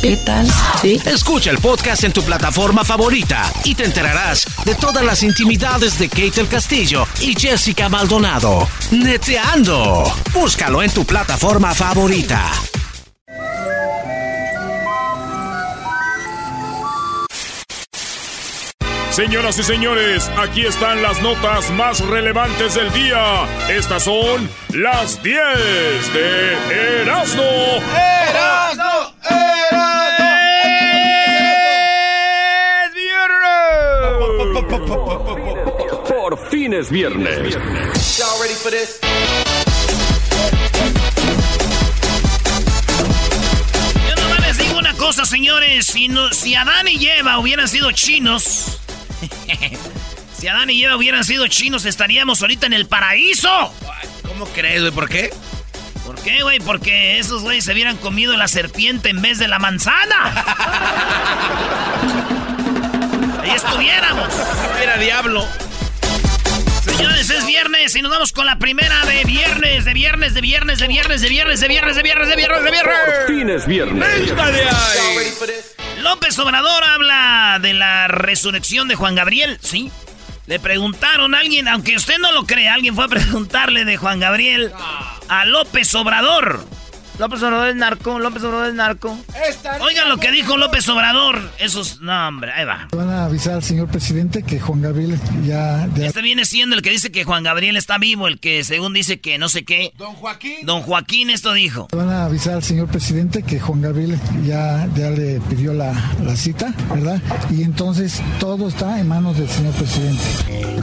¿qué tal? ¿Sí? Escucha el podcast en tu plataforma favorita y te enterarás de todas las intimidades de Kate del Castillo y Jessica Maldonado. Neteando. Búscalo en tu plataforma favorita. Señoras y señores, aquí están las notas más relevantes del día. Estas son las 10 de Erasmo. ¡Erasmo! Por fin es viernes. Yo nomás les digo una cosa, señores. Si, no, si Adán y Eva hubieran sido chinos. si Adán y Eva hubieran sido chinos, estaríamos ahorita en el paraíso. ¿Cómo crees, güey? ¿Por qué? ¿Por qué, güey? Porque esos güeyes se hubieran comido la serpiente en vez de la manzana. Ahí estuviéramos. Era diablo. Señores, es viernes y nos vamos con la primera de viernes, de viernes, de viernes, de viernes, de viernes, de viernes, de viernes, de viernes, de viernes. Por fin es viernes. López Obrador habla de la resurrección de Juan Gabriel, ¿sí? Le preguntaron a alguien, aunque usted no lo cree, alguien fue a preguntarle de Juan Gabriel a López Obrador. López Obrador es narco, López Obrador es narco. Oigan lo que dijo López Obrador. Esos, no, hombre, ahí va. Van a avisar al señor presidente que Juan Gabriel ya, ya Este viene siendo el que dice que Juan Gabriel está vivo, el que según dice que no sé qué. Don Joaquín. Don Joaquín esto dijo. van a avisar al señor presidente que Juan Gabriel ya, ya le pidió la, la cita, ¿verdad? Y entonces todo está en manos del señor presidente.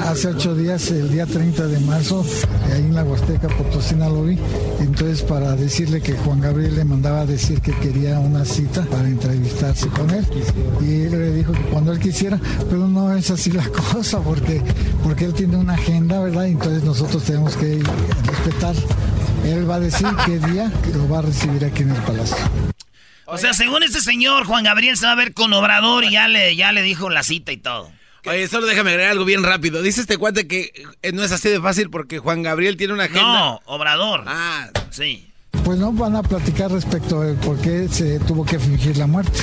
Hace ocho días, el día 30 de marzo, ahí en la Huasteca Potosina lo vi. Entonces para decirle que Juan Gabriel le mandaba a decir que quería una cita para entrevistarse con él. Y él le dijo que cuando él quisiera, pero no es así la cosa, porque, porque él tiene una agenda, ¿verdad? Y entonces nosotros tenemos que respetar. Él va a decir qué día lo va a recibir aquí en el palacio. O sea, según este señor, Juan Gabriel se va a ver con Obrador y ya le, ya le dijo la cita y todo. Oye, solo déjame agregar algo bien rápido. Dice este cuate que eh, no es así de fácil porque Juan Gabriel tiene una agenda. No, Obrador. Ah, Sí. Pues no van a platicar respecto a por qué se tuvo que fingir la muerte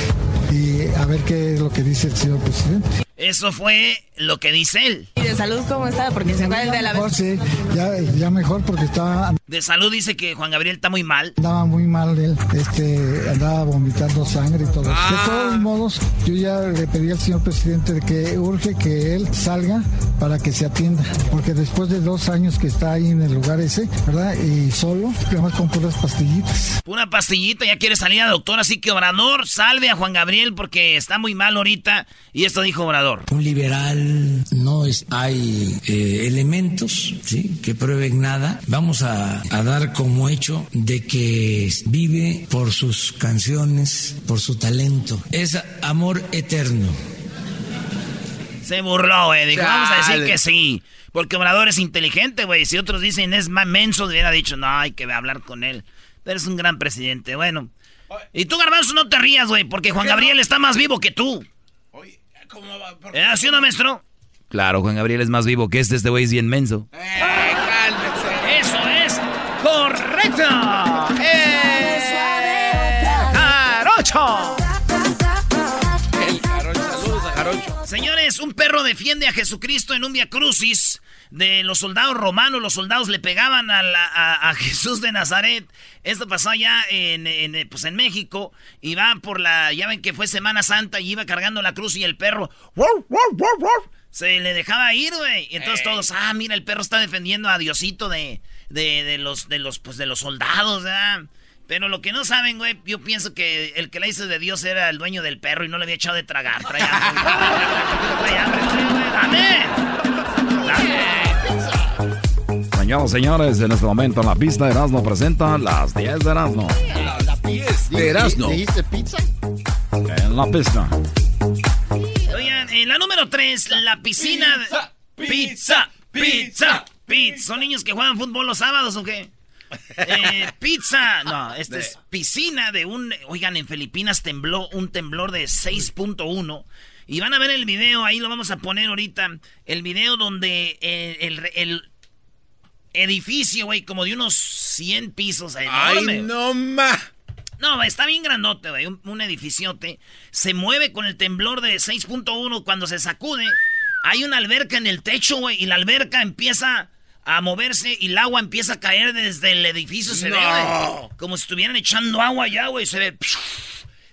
y a ver qué es lo que dice el señor presidente. Eso fue lo que dice él. ¿Y de salud cómo está? Porque se acuerdan de la Mejor, sí, ya, ya mejor porque estaba De salud dice que Juan Gabriel está muy mal. andaba muy mal él, este, andaba vomitando sangre y todo. De todos modos, yo ya le pedí al señor presidente de que urge que él salga para que se atienda, porque después de dos años que está ahí en el lugar ese, ¿verdad? Y solo, además con puras pastillitas. Una pastillita, ya quiere salir a doctor, así que Obrador, salve a Juan Gabriel porque está muy mal ahorita. Y esto dijo Obrador. Un liberal no es, hay eh, elementos ¿sí? que prueben nada. Vamos a, a dar como hecho de que vive por sus canciones, por su talento. Es amor eterno. Se burló, güey. Dijo, vamos a decir que sí. Porque Obrador es inteligente, güey. Si otros dicen es más menso, hubiera dicho, no, hay que hablar con él. Pero es un gran presidente, bueno. Y tú, Garbanzo, no te rías, güey, porque Juan Gabriel está más vivo que tú. ¿Cómo va? ¿Por ¿Eh? ¿Sí o no, maestro? Claro, Juan Gabriel es más vivo que este, este güey es bien menso. Eh, cálmese. Eso es correcto. Señores, un perro defiende a Jesucristo en un Via Crucis de los soldados romanos. Los soldados le pegaban a, la- a- a Jesús de Nazaret. Esto pasó allá en, en, pues en México. Y va por la. Ya ven que fue Semana Santa y iba cargando la cruz y el perro. ¡wow, wow, wow! Se le dejaba ir, güey. Y entonces todos, ah, mira, el perro está defendiendo a Diosito de, de, de los, de los, pues de los soldados, ¿verdad? Pero lo que no saben, güey, yo pienso que el que la hizo de Dios era el dueño del perro y no le había echado de tragar. Traía Señoras señores, en este momento en la pista Erasmo presenta las 10 de Erasmo. La 10 de Erasmo. ¿Dijiste pizza? En la pista. Oigan, en la número 3, la piscina. Pizza, pizza, pizza, pizza. ¿Son niños que juegan fútbol los sábados o qué? Eh, pizza. No, esta es piscina de un. Oigan, en Filipinas tembló un temblor de 6.1. Y van a ver el video, ahí lo vamos a poner ahorita. El video donde eh, el, el edificio, güey, como de unos 100 pisos. enorme. Ay, no ma. No, está bien grandote, güey. Un, un edificiote. Se mueve con el temblor de 6.1 cuando se sacude. Hay una alberca en el techo, güey. Y la alberca empieza a moverse y el agua empieza a caer desde el edificio. Se ve, No. Como si estuvieran echando agua allá, güey. Se ve.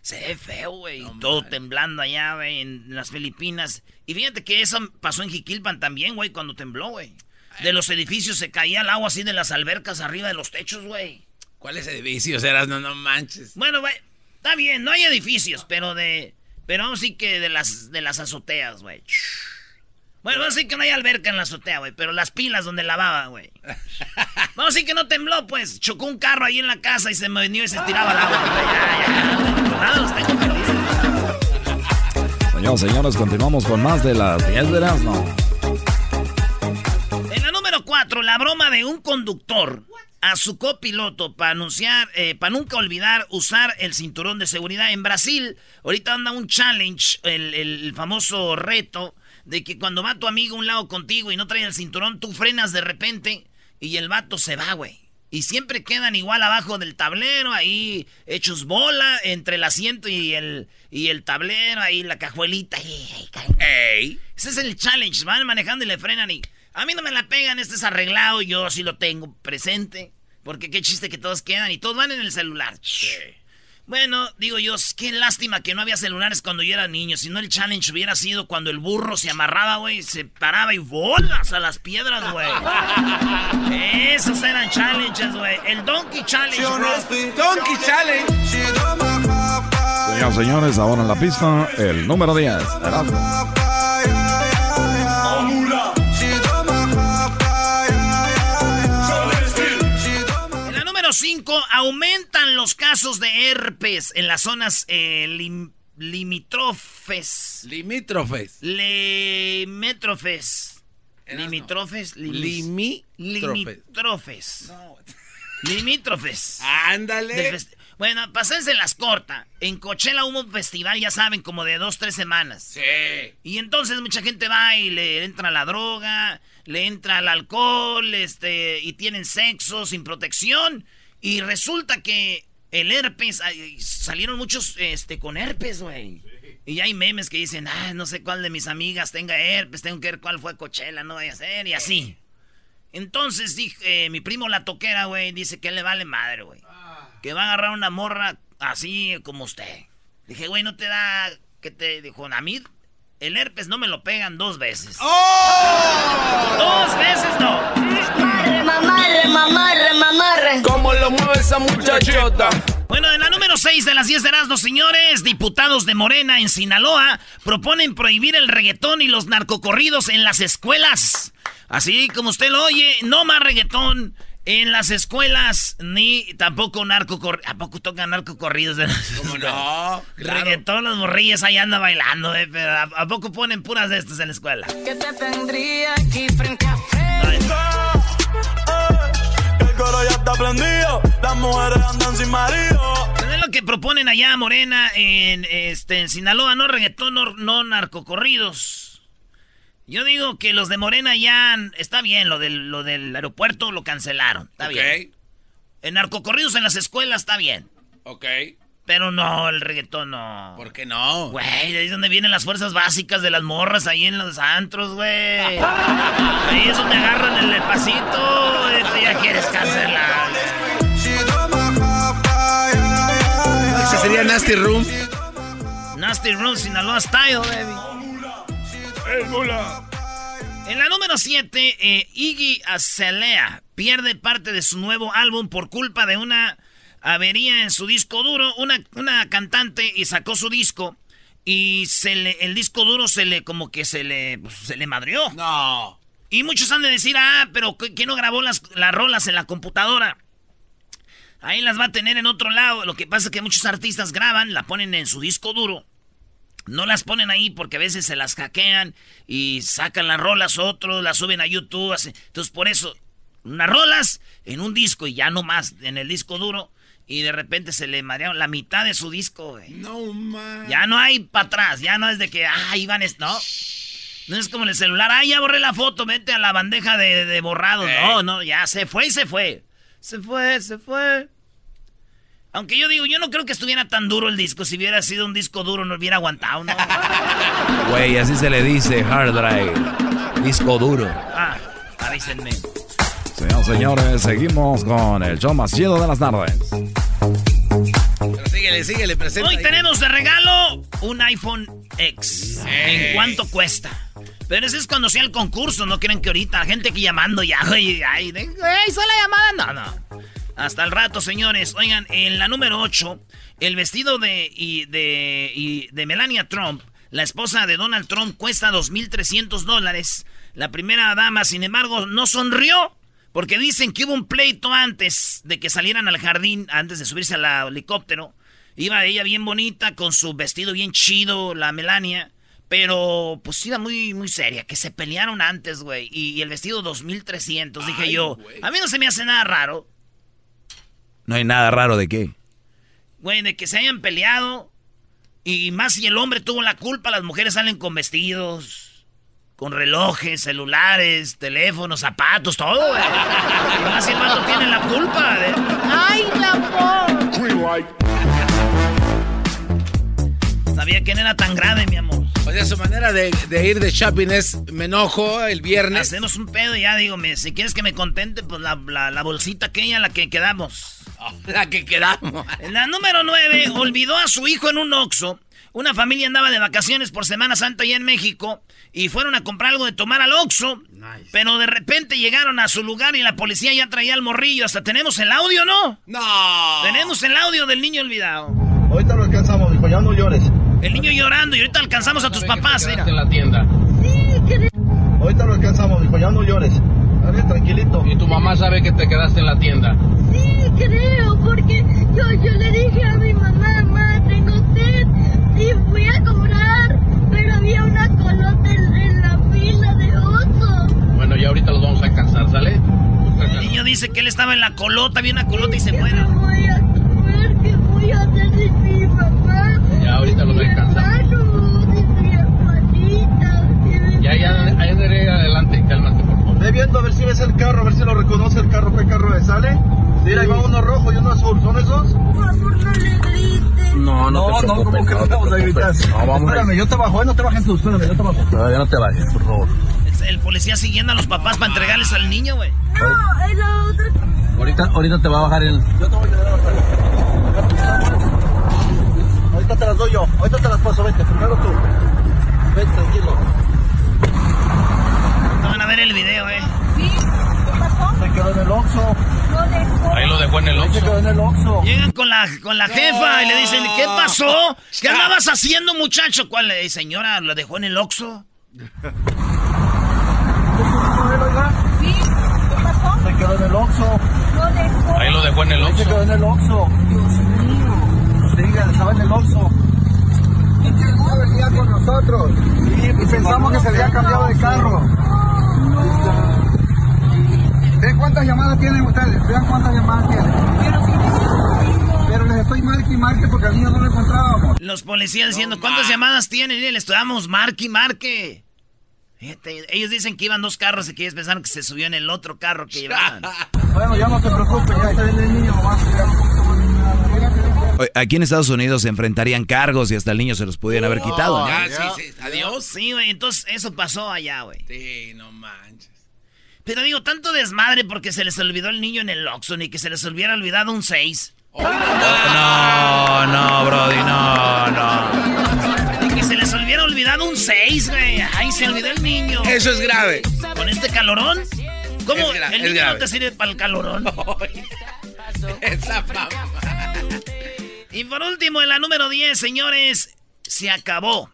Se ve feo, güey. Todo temblando allá, güey, en las Filipinas. Y fíjate que eso pasó en Jiquilpan también, güey, cuando tembló, güey. De los edificios se caía el agua así de las albercas arriba de los techos, güey. ¿Cuáles edificios eras? No, no manches. Bueno, güey, está bien, no hay edificios, pero de. Pero decir que de las, de las azoteas, güey. Bueno, vamos a decir que no hay alberca en la azotea, güey, pero las pilas donde lavaba, güey. Vamos a decir que no tembló, pues. Chocó un carro ahí en la casa y se me venía y se estiraba el agua. Ya. Señoras señores, continuamos con más de las 10 de Erasmo. En la número 4, la broma de un conductor a su copiloto para anunciar, eh, para nunca olvidar usar el cinturón de seguridad. En Brasil, ahorita anda un challenge, el, el famoso reto de que cuando va tu amigo a un lado contigo y no trae el cinturón, tú frenas de repente y el vato se va, güey. Y siempre quedan igual abajo del tablero, ahí hechos bola entre el asiento y el, y el tablero, ahí la cajuelita. ahí. Ey. Ese es el challenge. Van manejando y le frenan y. A mí no me la pegan, este es arreglado, yo sí lo tengo presente. Porque qué chiste que todos quedan y todos van en el celular. Bueno, digo yo, qué lástima que no había celulares cuando yo era niño. Si no, el challenge hubiera sido cuando el burro se amarraba, güey, se paraba y bolas a las piedras, güey. Esos eran challenges, güey. El Donkey Challenge, bro. Donkey Challenge. Señoras y señores, ahora en la pista, el número 10. Erasmo. 5, aumentan los casos de herpes en las zonas eh, lim- limítrofes. Limítrofes. Limítrofes. Erasmo. Limítrofes. limis- Limítrofes. Ándale. Bueno, pasense las corta. En Coachella hubo un festival, ya saben, como de dos, tres semanas. Sí. Y entonces mucha gente va y le entra la droga, le entra el alcohol, este, y tienen sexo sin protección. Y resulta que el herpes, salieron muchos este, con herpes, güey. Y hay memes que dicen, ah, no sé cuál de mis amigas tenga herpes, tengo que ver cuál fue Coachella, no vaya a ser, y así. Entonces dije, eh, mi primo la toquera, güey, dice que le vale madre, güey. Que va a agarrar una morra así como usted. Dije, güey, ¿no te da que te dijo a mí? El herpes no me lo pegan dos veces. Dos veces no. Mamarre, mamarre, mamarre, mamarre. ¿Cómo lo mueve esa muchachota? Bueno, en la número 6 de las 10 de Erasmus, señores, diputados de Morena en Sinaloa proponen prohibir el reggaetón y los narcocorridos en las escuelas. Así como usted lo oye, no más reggaetón en las escuelas, ni tampoco narcocorridos. ¿A poco tocan narcocorridos? en las ¿Cómo escuelas? no? Claro. Reggaetón, los morrillos ahí andan bailando, eh, pero ¿a, a poco ponen puras de estas en la escuela? Que te tendría aquí frente a frente. Ya está prendido. Las mujeres andan sin marido. Es lo que proponen allá Morena en, este, en Sinaloa, no reggaetón, no, no narcocorridos. Yo digo que los de Morena ya está bien, lo del, lo del aeropuerto lo cancelaron, está bien. En narcocorridos en las escuelas está bien, Ok. Pero no, el reggaetón no. ¿Por qué no? Güey, de ahí es donde vienen las fuerzas básicas de las morras ahí en los antros, güey. Ahí es donde agarran el pasito, y tú ya quieres cancelar. Ese sería Nasty Room. Nasty Room Sinaloa Style, baby. El mula. En la número 7, Iggy Azalea pierde parte de su nuevo álbum por culpa de una avería en su disco duro. Una, una cantante y sacó su disco y se le, el disco duro se le como que se le, pues, se le madrió. No. Y muchos han de decir, ah, pero ¿quién no grabó las, las rolas en la computadora? Ahí las va a tener en otro lado. Lo que pasa es que muchos artistas graban, la ponen en su disco duro. No las ponen ahí porque a veces se las hackean y sacan las rolas otros, las suben a YouTube. Entonces, por eso, unas rolas en un disco y ya no más en el disco duro. Y de repente se le marearon la mitad de su disco, güey. No, man. Ya no hay para atrás. Ya no es de que, ah, iban. No. No es como en el celular. Ah, ya borré la foto. Vete a la bandeja de, de borrado. No, no, ya se fue y se fue. Se fue, se fue. Aunque yo digo, yo no creo que estuviera tan duro el disco. Si hubiera sido un disco duro, no hubiera aguantado, ¿no? Güey, así se le dice, hard drive. Disco duro. Ah, avísenme. Señoras señores, seguimos con el show más chido de las tardes. Pero síguele, síguele, presenta. Hoy tenemos de regalo un iPhone X. ¿En cuánto cuesta? Pero ese es cuando sea el concurso, no quieren que ahorita, gente que llamando ya, ay, ay, ay, la llamada, no, no. Hasta el rato, señores. Oigan, en la número 8, el vestido de, y de, y de Melania Trump, la esposa de Donald Trump, cuesta 2.300 dólares. La primera dama, sin embargo, no sonrió porque dicen que hubo un pleito antes de que salieran al jardín, antes de subirse al helicóptero. Iba ella bien bonita, con su vestido bien chido, la Melania. Pero, pues iba muy, muy seria, que se pelearon antes, güey. Y, el vestido 2300, dije yo. A mí no se me hace nada raro. No hay nada raro de qué. Güey, de que se hayan peleado. Y más si el hombre tuvo la culpa, las mujeres salen con vestidos con relojes, celulares, teléfonos, zapatos, todo, güey. Más si el vato tiene la culpa de... ¡Ay, la amor! Sabía que no era tan grave, mi amor. O sea, su manera de, ir de shopping es, me enojo el viernes. Hacemos un pedo y ya digo, si quieres que me contente, pues la, la bolsita aquella, la que quedamos. la que quedamos. En la número 9, olvidó a su hijo en un Oxxo. Una familia andaba de vacaciones por Semana Santa allá en México y fueron a comprar algo de tomar al Oxxo. Pero de repente llegaron a su lugar y la policía ya traía el morrillo. Hasta tenemos el audio, ¿no? No. Tenemos el audio del niño olvidado. Ahorita lo alcanzamos, hijo, ya no llores. El niño llorando y ahorita alcanzamos a tus papás, mira. en la tienda. Sí, Ahorita lo alcanzamos, hijo, ya no llores. Dale, tranquilito. ¿Y tu mamá sabe que te quedaste en la tienda? Sí, creo, porque yo, yo le dije a mi mamá, mamá, tengo sed. Y fui a comprar, pero había una colota en, la fila de oso. Bueno, ya ahorita los vamos a alcanzar, ¿sale? El niño dice que él estaba en la colota, había una colota y se muere. ¿Qué voy a comer? ¿Qué voy a hacer sin mi mamá? Ya ahorita los voy a alcanzar. Ya, ya, viendo a ver si ves el carro, a ver si lo reconoce el carro, ¿qué carro es? ¿Sale? Mira, ahí va uno rojo y uno azul, ¿son esos? Por favor, no le grites. No, no, no, no, ¿cómo que no te vamos a gritar? No, vamos Espérame, yo te bajo, ¿eh? no te bajes tú, espérame, yo te bajo. No, ya no te bajes, por favor. El policía siguiendo a los papás para entregarles al niño, güey. No, es la otra. Ahorita, ahorita te va a bajar el... Yo te voy a ayudar a bajar. Ahorita te las doy yo, ahorita te las paso, vete, primero tú. Vete, tranquilo. Ver el video, eh. ¿Sí? ¿Qué pasó? Se quedó en el Oxxo. Ahí lo dejó en el Oxxo. Se quedó en el Oxxo. Llegan con la, con la jefa y le dicen, ¿qué pasó? ¿Qué andabas haciendo, muchacho? ¿Cuál? Eh, señora, ¿lo dejó en el Oxxo? ¿Sí? ¿Qué pasó? Se quedó en el Oxxo. Lo dejó. Ahí lo dejó en el Se Oxxo. quedó en el Oxxo. Dios mío. Diga, estaba en el Oxxo. ¿Y qué venía con nosotros. Sí, y pensamos que se había cambiado de carro. ¿Ven cuántas llamadas tienen ustedes? Vean cuántas llamadas tienen. Pero si Pero les estoy marque y marque porque al niño no lo encontrábamos. Los policías diciendo, ¿cuántas llamadas tienen? Y le estudiamos marque y marque. Fíjate, ellos dicen que iban dos carros y que ellos pensaron que se subió en el otro carro que llevaban. bueno, ya no se preocupe, ya está bien el niño nomás. Aquí en Estados Unidos se enfrentarían cargos y hasta el niño se los pudieran haber quitado. ¿no? Ya, sí, sí. Adiós. Sí, güey. Entonces, eso pasó allá, güey. Sí, no manches. Pero digo, tanto desmadre porque se les olvidó el niño en el Oxxo ni que se les hubiera olvidado un 6. No, no, Brody, no, no. Ni que se les hubiera olvidado un 6, güey. Ay, se olvidó el niño. Eso es grave. ¿Con este calorón? ¿Cómo? Es ¿El niño no te sirve para el calorón? Esa mamá. Y por último, en la número 10, señores, se acabó.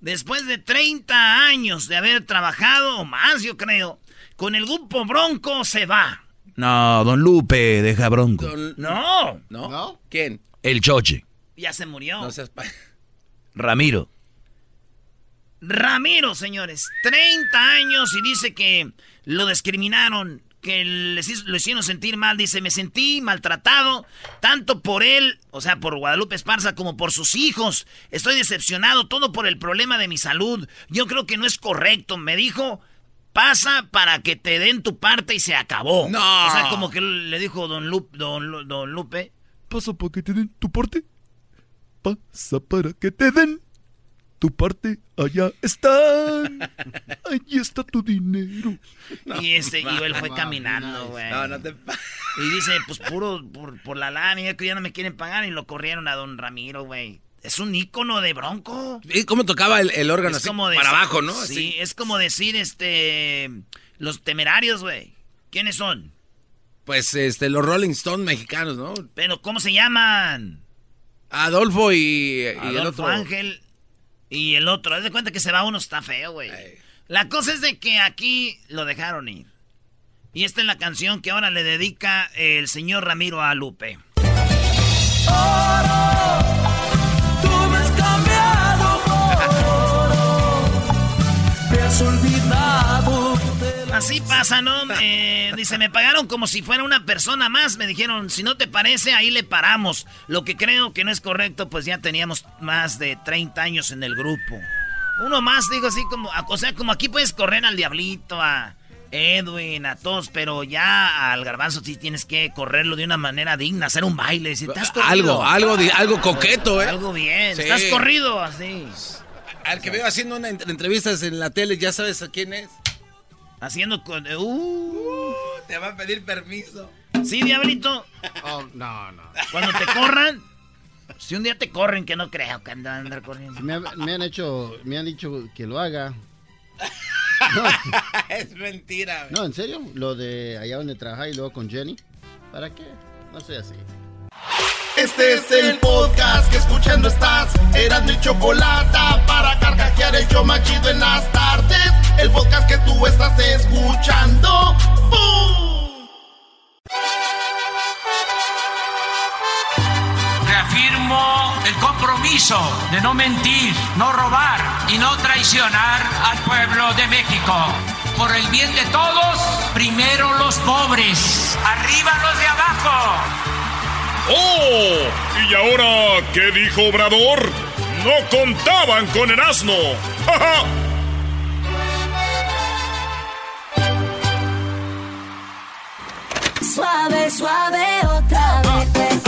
Después de 30 años de haber trabajado, o más yo creo, con el grupo Bronco se va. No, don Lupe, deja bronco. No. ¿No? ¿No? ¿Quién? El choche. Ya se murió. No seas pa- Ramiro. Ramiro, señores, 30 años y dice que lo discriminaron, que les hizo- lo hicieron sentir mal. Dice, me sentí maltratado, tanto por él, o sea, por Guadalupe Esparza, como por sus hijos. Estoy decepcionado, todo por el problema de mi salud. Yo creo que no es correcto. Me dijo, pasa para que te den tu parte y se acabó. No. O sea, como que le dijo don, Lu- don, Lu- don Lupe. Pasa para que te den tu parte. Pasa para que te den tu parte. Allá están. Allí está tu dinero. y este, y él fue caminando, güey. No, no te Y dice, pues puro por, por la lana, ya que ya no me quieren pagar y lo corrieron a don Ramiro, güey. Es un ícono de bronco. ¿Y cómo tocaba el, el órgano Es así? como para decir- abajo, ¿no? Sí, Así. es como decir, este, los temerarios, güey. ¿Quiénes son? Pues este, los Rolling Stones mexicanos, ¿no? Pero, ¿cómo se llaman? Adolfo y, y el Adolfo otro. Ángel y el otro. Haz de cuenta que se va uno, está feo, güey. La cosa es de que aquí lo dejaron ir. Y esta es la canción que ahora le dedica el señor Ramiro a Lupe. Así pasa, ¿no? Eh, dice, me pagaron como si fuera una persona más. Me dijeron, si no te parece, ahí le paramos. Lo que creo que no es correcto, pues ya teníamos más de 30 años en el grupo. Uno más, digo así como, o sea, como aquí puedes correr al Diablito, a Edwin, a todos, pero ya al garbanzo sí tienes que correrlo de una manera digna, hacer un baile. Decir, "¿Te has corrido?" Algo, algo, algo coqueto, ¿eh? Algo bien. Sí. Estás corrido así. Al que veo haciendo una ent- entrevistas en la tele, ¿ya sabes a quién es? Haciendo con... Uh, te va a pedir permiso. ¿Sí, Diablito? Oh, no, no. Cuando te corran, si un día te corren, que no creo que andan a andar corriendo. Me, ha- me han hecho, me han dicho que lo haga. es mentira. No, en serio, lo de allá donde trabajaba y luego con Jenny. ¿Para qué? No soy así. Este es el podcast que escuchando estás. Eran mi chocolate para carcajear el yo machido en las tardes. El podcast que tú estás escuchando. ¡Bum! Reafirmo el compromiso de no mentir, no robar y no traicionar al pueblo de México. Por el bien de todos, primero los pobres, arriba los de abajo. ¡Oh! ¿Y ahora qué dijo Obrador? No contaban con el asno. ¡Ja, ja! Suave, suave otra vez.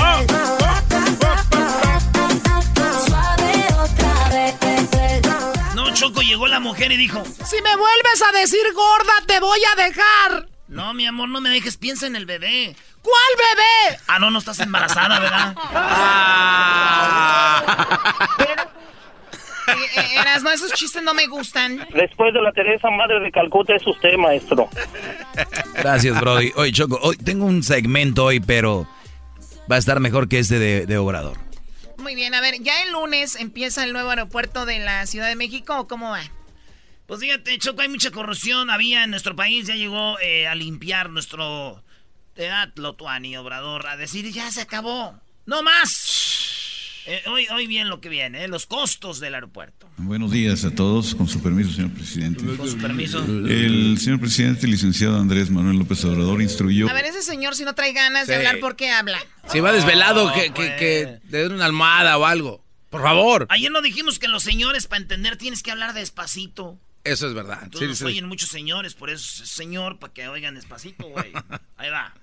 Suave otra vez. No, Choco, llegó la mujer y dijo... Si me vuelves a decir gorda, te voy a dejar. No, mi amor, no me dejes, piensa en el bebé. ¿Cuál bebé? Ah, no, no estás embarazada, ¿verdad? Eras, no, esos chistes no me gustan. Después de la Teresa Madre de Calcuta es usted, maestro. Gracias, Brody. Oye, Choco, hoy tengo un segmento hoy, pero va a estar mejor que este de, de Obrador. Muy bien, a ver, ¿ya el lunes empieza el nuevo aeropuerto de la Ciudad de México o cómo va? Pues fíjate, Choco, hay mucha corrupción. Había en nuestro país, ya llegó eh, a limpiar nuestro teatro, Tuani, Obrador, a decir, ya se acabó. ¡No más! Eh, hoy, hoy bien lo que viene, eh, los costos del aeropuerto. Buenos días a todos, con su permiso, señor presidente. Con su permiso. El señor presidente, licenciado Andrés Manuel López Obrador, instruyó... A ver, ese señor si no trae ganas de hablar, ¿por qué habla? Si va desvelado, No, que, pues. que, que le den una almohada o algo. Por favor. Ayer no dijimos que los señores, para entender, tienes que hablar despacito. Eso es verdad. Entonces nos Sí, sí. oyen muchos señores, por eso es señor, para que oigan despacito, güey. Ahí va.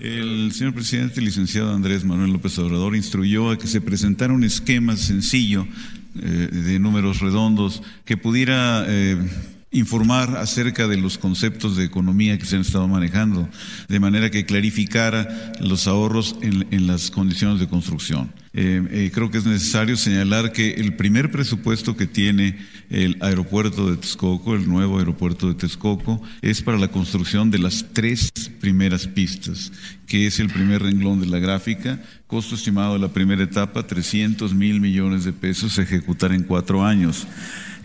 El señor presidente, licenciado Andrés Manuel López Obrador, instruyó a que se presentara un esquema sencillo eh, de números redondos que pudiera eh, informar acerca de los conceptos de economía que se han estado manejando, de manera que clarificara los ahorros en, las condiciones de construcción. Eh, eh, creo que es necesario señalar que el primer presupuesto que tiene el aeropuerto de Texcoco, el nuevo aeropuerto de Texcoco, es para la construcción de las tres primeras pistas, que es el primer renglón de la gráfica. Costo estimado de la primera etapa, 300 mil millones de pesos, a ejecutar en cuatro años.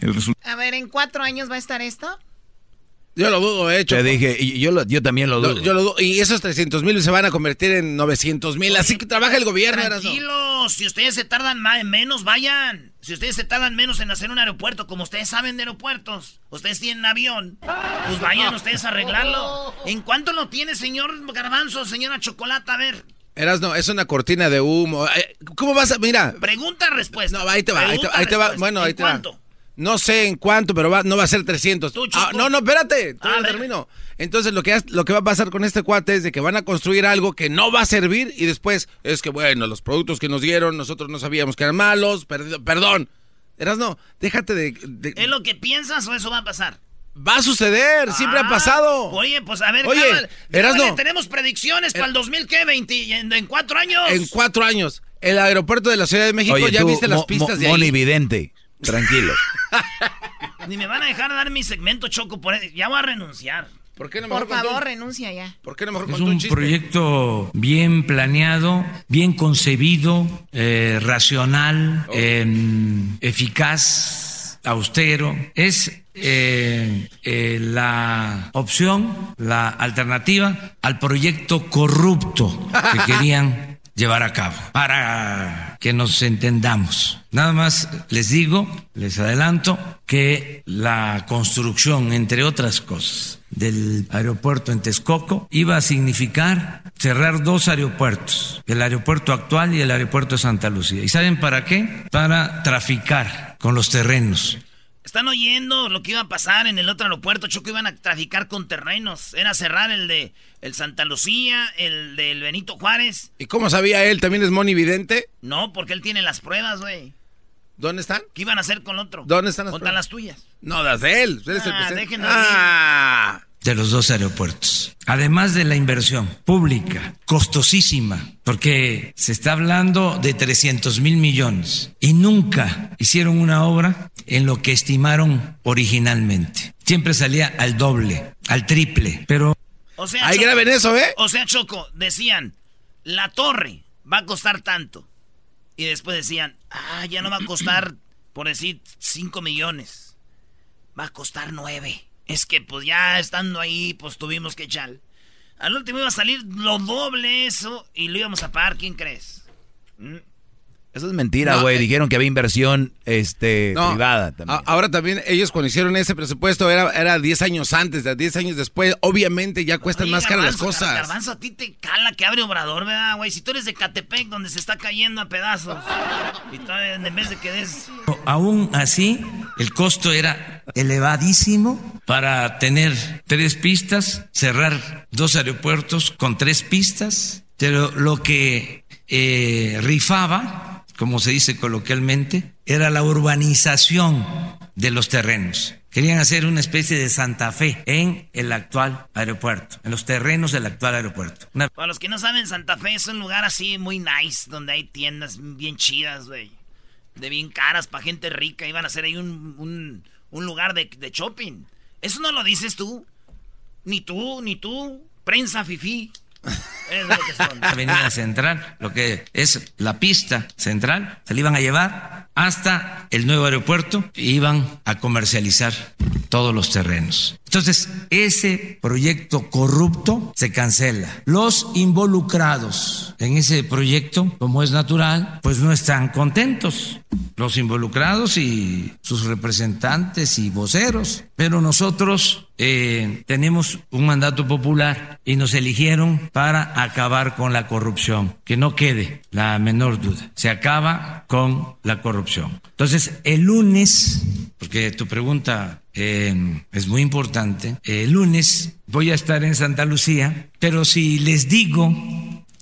El resultado A ver, ¿en cuatro años va a estar esto? Yo lo dudo, eh, Te Choco. dije, y yo, lo- yo también lo dudo. yo lo dudo. Y esos 300 mil se van a convertir en 900 mil. Así que trabaja el gobierno. Tranquilos, si ustedes se tardan ma- menos, vayan. Si ustedes se tardan menos en hacer un aeropuerto, como ustedes saben de aeropuertos, ustedes tienen avión, pues vayan ustedes a arreglarlo. ¿En cuánto lo tiene, señor Garbanzo, señora Chocolata? A ver, Erasno, es una cortina de humo. Eh, ¿Cómo vas a...? Mira. pregunta, respuesta. No, ahí te va, ahí te, ahí te va. Bueno, ¿En ahí te va. No sé en cuánto, pero va- no va a ser 300. Ah, no, no, espérate. Todavía no termino. Entonces, lo que, lo que va a pasar con este cuate es de que van a construir algo que no va a servir y después es que, bueno, los productos que nos dieron, nosotros no sabíamos que eran malos. perdido- perdón. Erasno, déjate de... de- ¿Es lo que piensas o eso va a pasar? Va a suceder, siempre ha Ah, pasado. Oye, pues a ver, Oye, cámara, Erasno. tenemos predicciones para el 2000, ¿qué? 20, en, en cuatro años. En cuatro años, el aeropuerto de la Ciudad de México, Oye, ya tú, viste las pistas Mo- de ahí. Moni Vidente, tranquilo. Ni me van a dejar dar mi segmento, Choco, por Ya voy a renunciar. ¿Por qué no Por favor, renuncia ya. ¿Por qué no mejor Es un proyecto bien planeado, bien concebido, eh, racional, eh, eficaz, austero. Es eh, eh, la opción, la alternativa al proyecto corrupto que querían llevar a cabo. Para que nos entendamos. Nada más les digo, les adelanto, que la construcción, entre otras cosas, del aeropuerto en Texcoco iba a significar cerrar dos aeropuertos, el aeropuerto actual y el aeropuerto de Santa Lucía. ¿Y saben para qué? Para traficar con los terrenos. Están oyendo lo que iba a pasar en el otro aeropuerto, Choco, iban a traficar con terrenos. Era cerrar el de el Santa Lucía, el del Benito Juárez. ¿Y cómo sabía él? ¿También es Moni Vidente? No, porque él tiene las pruebas, güey. ¿Dónde están? ¿Qué iban a hacer con otro? ¿Dónde están las Contra pruebas? las tuyas. No, las de él. Él es el Ah, presidente. déjenlo Ah. De los dos aeropuertos. Además de la inversión pública, costosísima, porque se está hablando de 300 mil millones y nunca hicieron una obra en lo que estimaron originalmente. Siempre salía al doble, al triple, pero... O sea, Ahí graben eso, ¿eh? O sea, Choco, decían, la torre va a costar tanto. Y después decían, ah, ya no va a costar, por decir, 5 millones. Va a costar 9. Es que pues ya estando ahí, pues tuvimos que echar. Al último iba a salir lo doble eso y lo íbamos a pagar, ¿quién crees? Eso es mentira, No, güey. eh. Dijeron que había inversión este, No, privada también. a- ahora también ellos cuando hicieron ese presupuesto era, era 10 años antes, de 10 años después, obviamente ya cuestan Oye, más caras las cosas. Garbanzo, a ti te cala que abre Obrador, ¿verdad, güey? Si tú eres de Catepec, donde se está cayendo a pedazos. Y todavía en vez de que des... Aún así, el costo era elevadísimo para tener tres pistas, cerrar dos aeropuertos con tres pistas, pero lo que eh, rifaba, como se dice coloquialmente, era la urbanización de los terrenos. Querían hacer una especie de Santa Fe en el actual aeropuerto, en los terrenos del actual aeropuerto. Una Para los que no saben, Santa Fe es un lugar así muy nice, donde hay tiendas bien chidas. De bien caras para gente rica. Iban a hacer ahí un lugar de, de shopping. Eso no lo dices tú. Ni tú, ni tú. Prensa fifí. Es lo que son. avenida central, lo que es la pista central, se la iban a llevar hasta el nuevo aeropuerto y iban a comercializar todos los terrenos. Entonces, ese proyecto corrupto se cancela. Los involucrados en ese proyecto, como es natural, pues no están contentos. Los involucrados y sus representantes y voceros. Pero nosotros eh, tenemos un mandato popular y nos eligieron para acabar con la corrupción. Que no quede la menor duda. Se acaba con la corrupción. Entonces, el lunes, porque tu pregunta eh, es muy importante, el lunes voy a estar en Santa Lucía, pero si les digo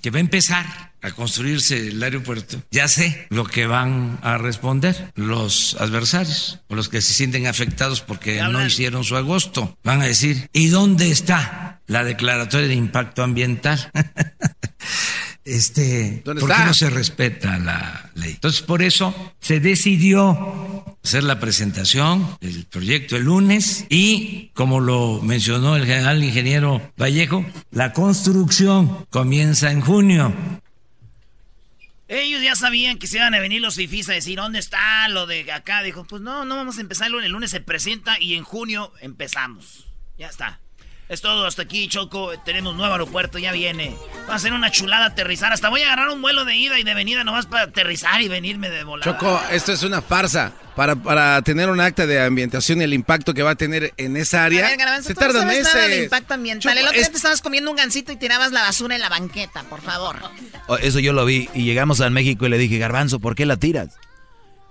que va a empezar a construirse el aeropuerto, ya sé lo que van a responder los adversarios o los que se sienten afectados porque no hicieron su agosto. Van a decir, ¿y dónde está la declaratoria de impacto ambiental? Este, ¿Dónde ¿por qué está? no se respeta la ley? Entonces, por eso se decidió hacer la presentación del proyecto el lunes y, como lo mencionó el general ingeniero Vallejo, la construcción comienza en junio. Ellos ya sabían que se iban a venir los fifís a decir, ¿dónde está lo de acá? Dijo, pues no, no vamos a empezar el lunes. El lunes se presenta y en junio empezamos. Ya está. Es todo, hasta aquí, Choco. Tenemos nuevo aeropuerto, ya viene. Va a ser una chulada aterrizar. Hasta voy a agarrar un vuelo de ida y de venida nomás para aterrizar y venirme de volar. Choco, esto es una farsa. Para, para tener un acta de ambientación y el impacto que va a tener en esa área, se tarda meses. de impacto ambiental. el otro día te estabas comiendo un gancito y tirabas la basura en la banqueta, por favor. Oh, eso yo lo vi. Y llegamos a México y le dije, Garbanzo, ¿por qué la tiras?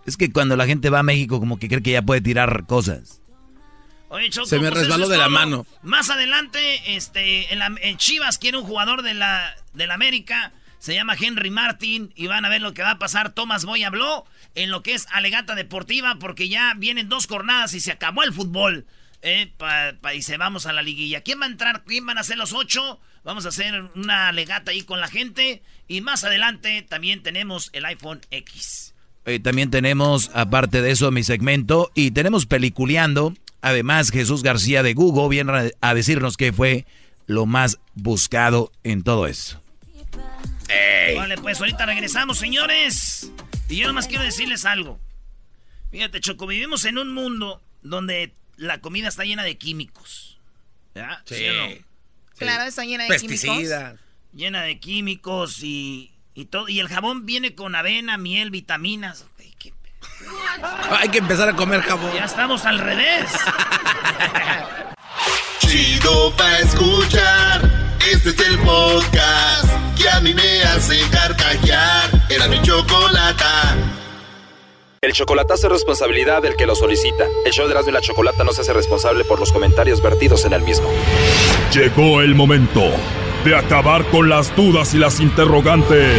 Es que cuando la gente va a México como que cree que ya puede tirar cosas. Se me pues resbaló de la mano. Más adelante, este, en, Chivas quiere un jugador de la, de la América. Se llama Henry Martin y van a ver lo que va a pasar. Tomás Boy habló en lo que es alegata deportiva porque ya vienen dos jornadas y se acabó el fútbol. Eh, y se vamos a la liguilla. ¿Quién va a entrar? ¿Quién van a ser los ocho? Vamos a hacer una alegata ahí con la gente. Y más adelante también tenemos el iPhone X. Eh, también tenemos, aparte de eso, mi segmento. Y tenemos peliculeando Además, Jesús García de Google viene a decirnos que fue lo más buscado en todo eso. Vale, pues ahorita regresamos, señores. Y yo nomás quiero decirles algo. Fíjate, Choco, vivimos en un mundo donde la comida está llena de químicos. ¿Ya? Sí. Claro, está llena de Pesticidas. Llena de químicos y, y todo. Y el jabón viene con avena, miel, vitaminas. Hay que empezar a comer jabón. Ya estamos al revés. Chido pa' escuchar. Este es el podcast que a mí me hace carcajear. Era mi chocolata. El chocolatazo es responsabilidad del que lo solicita. El show de Erasmo y la Chocolata no se hace responsable por los comentarios vertidos en el mismo. Llegó el momento de acabar con las dudas y las interrogantes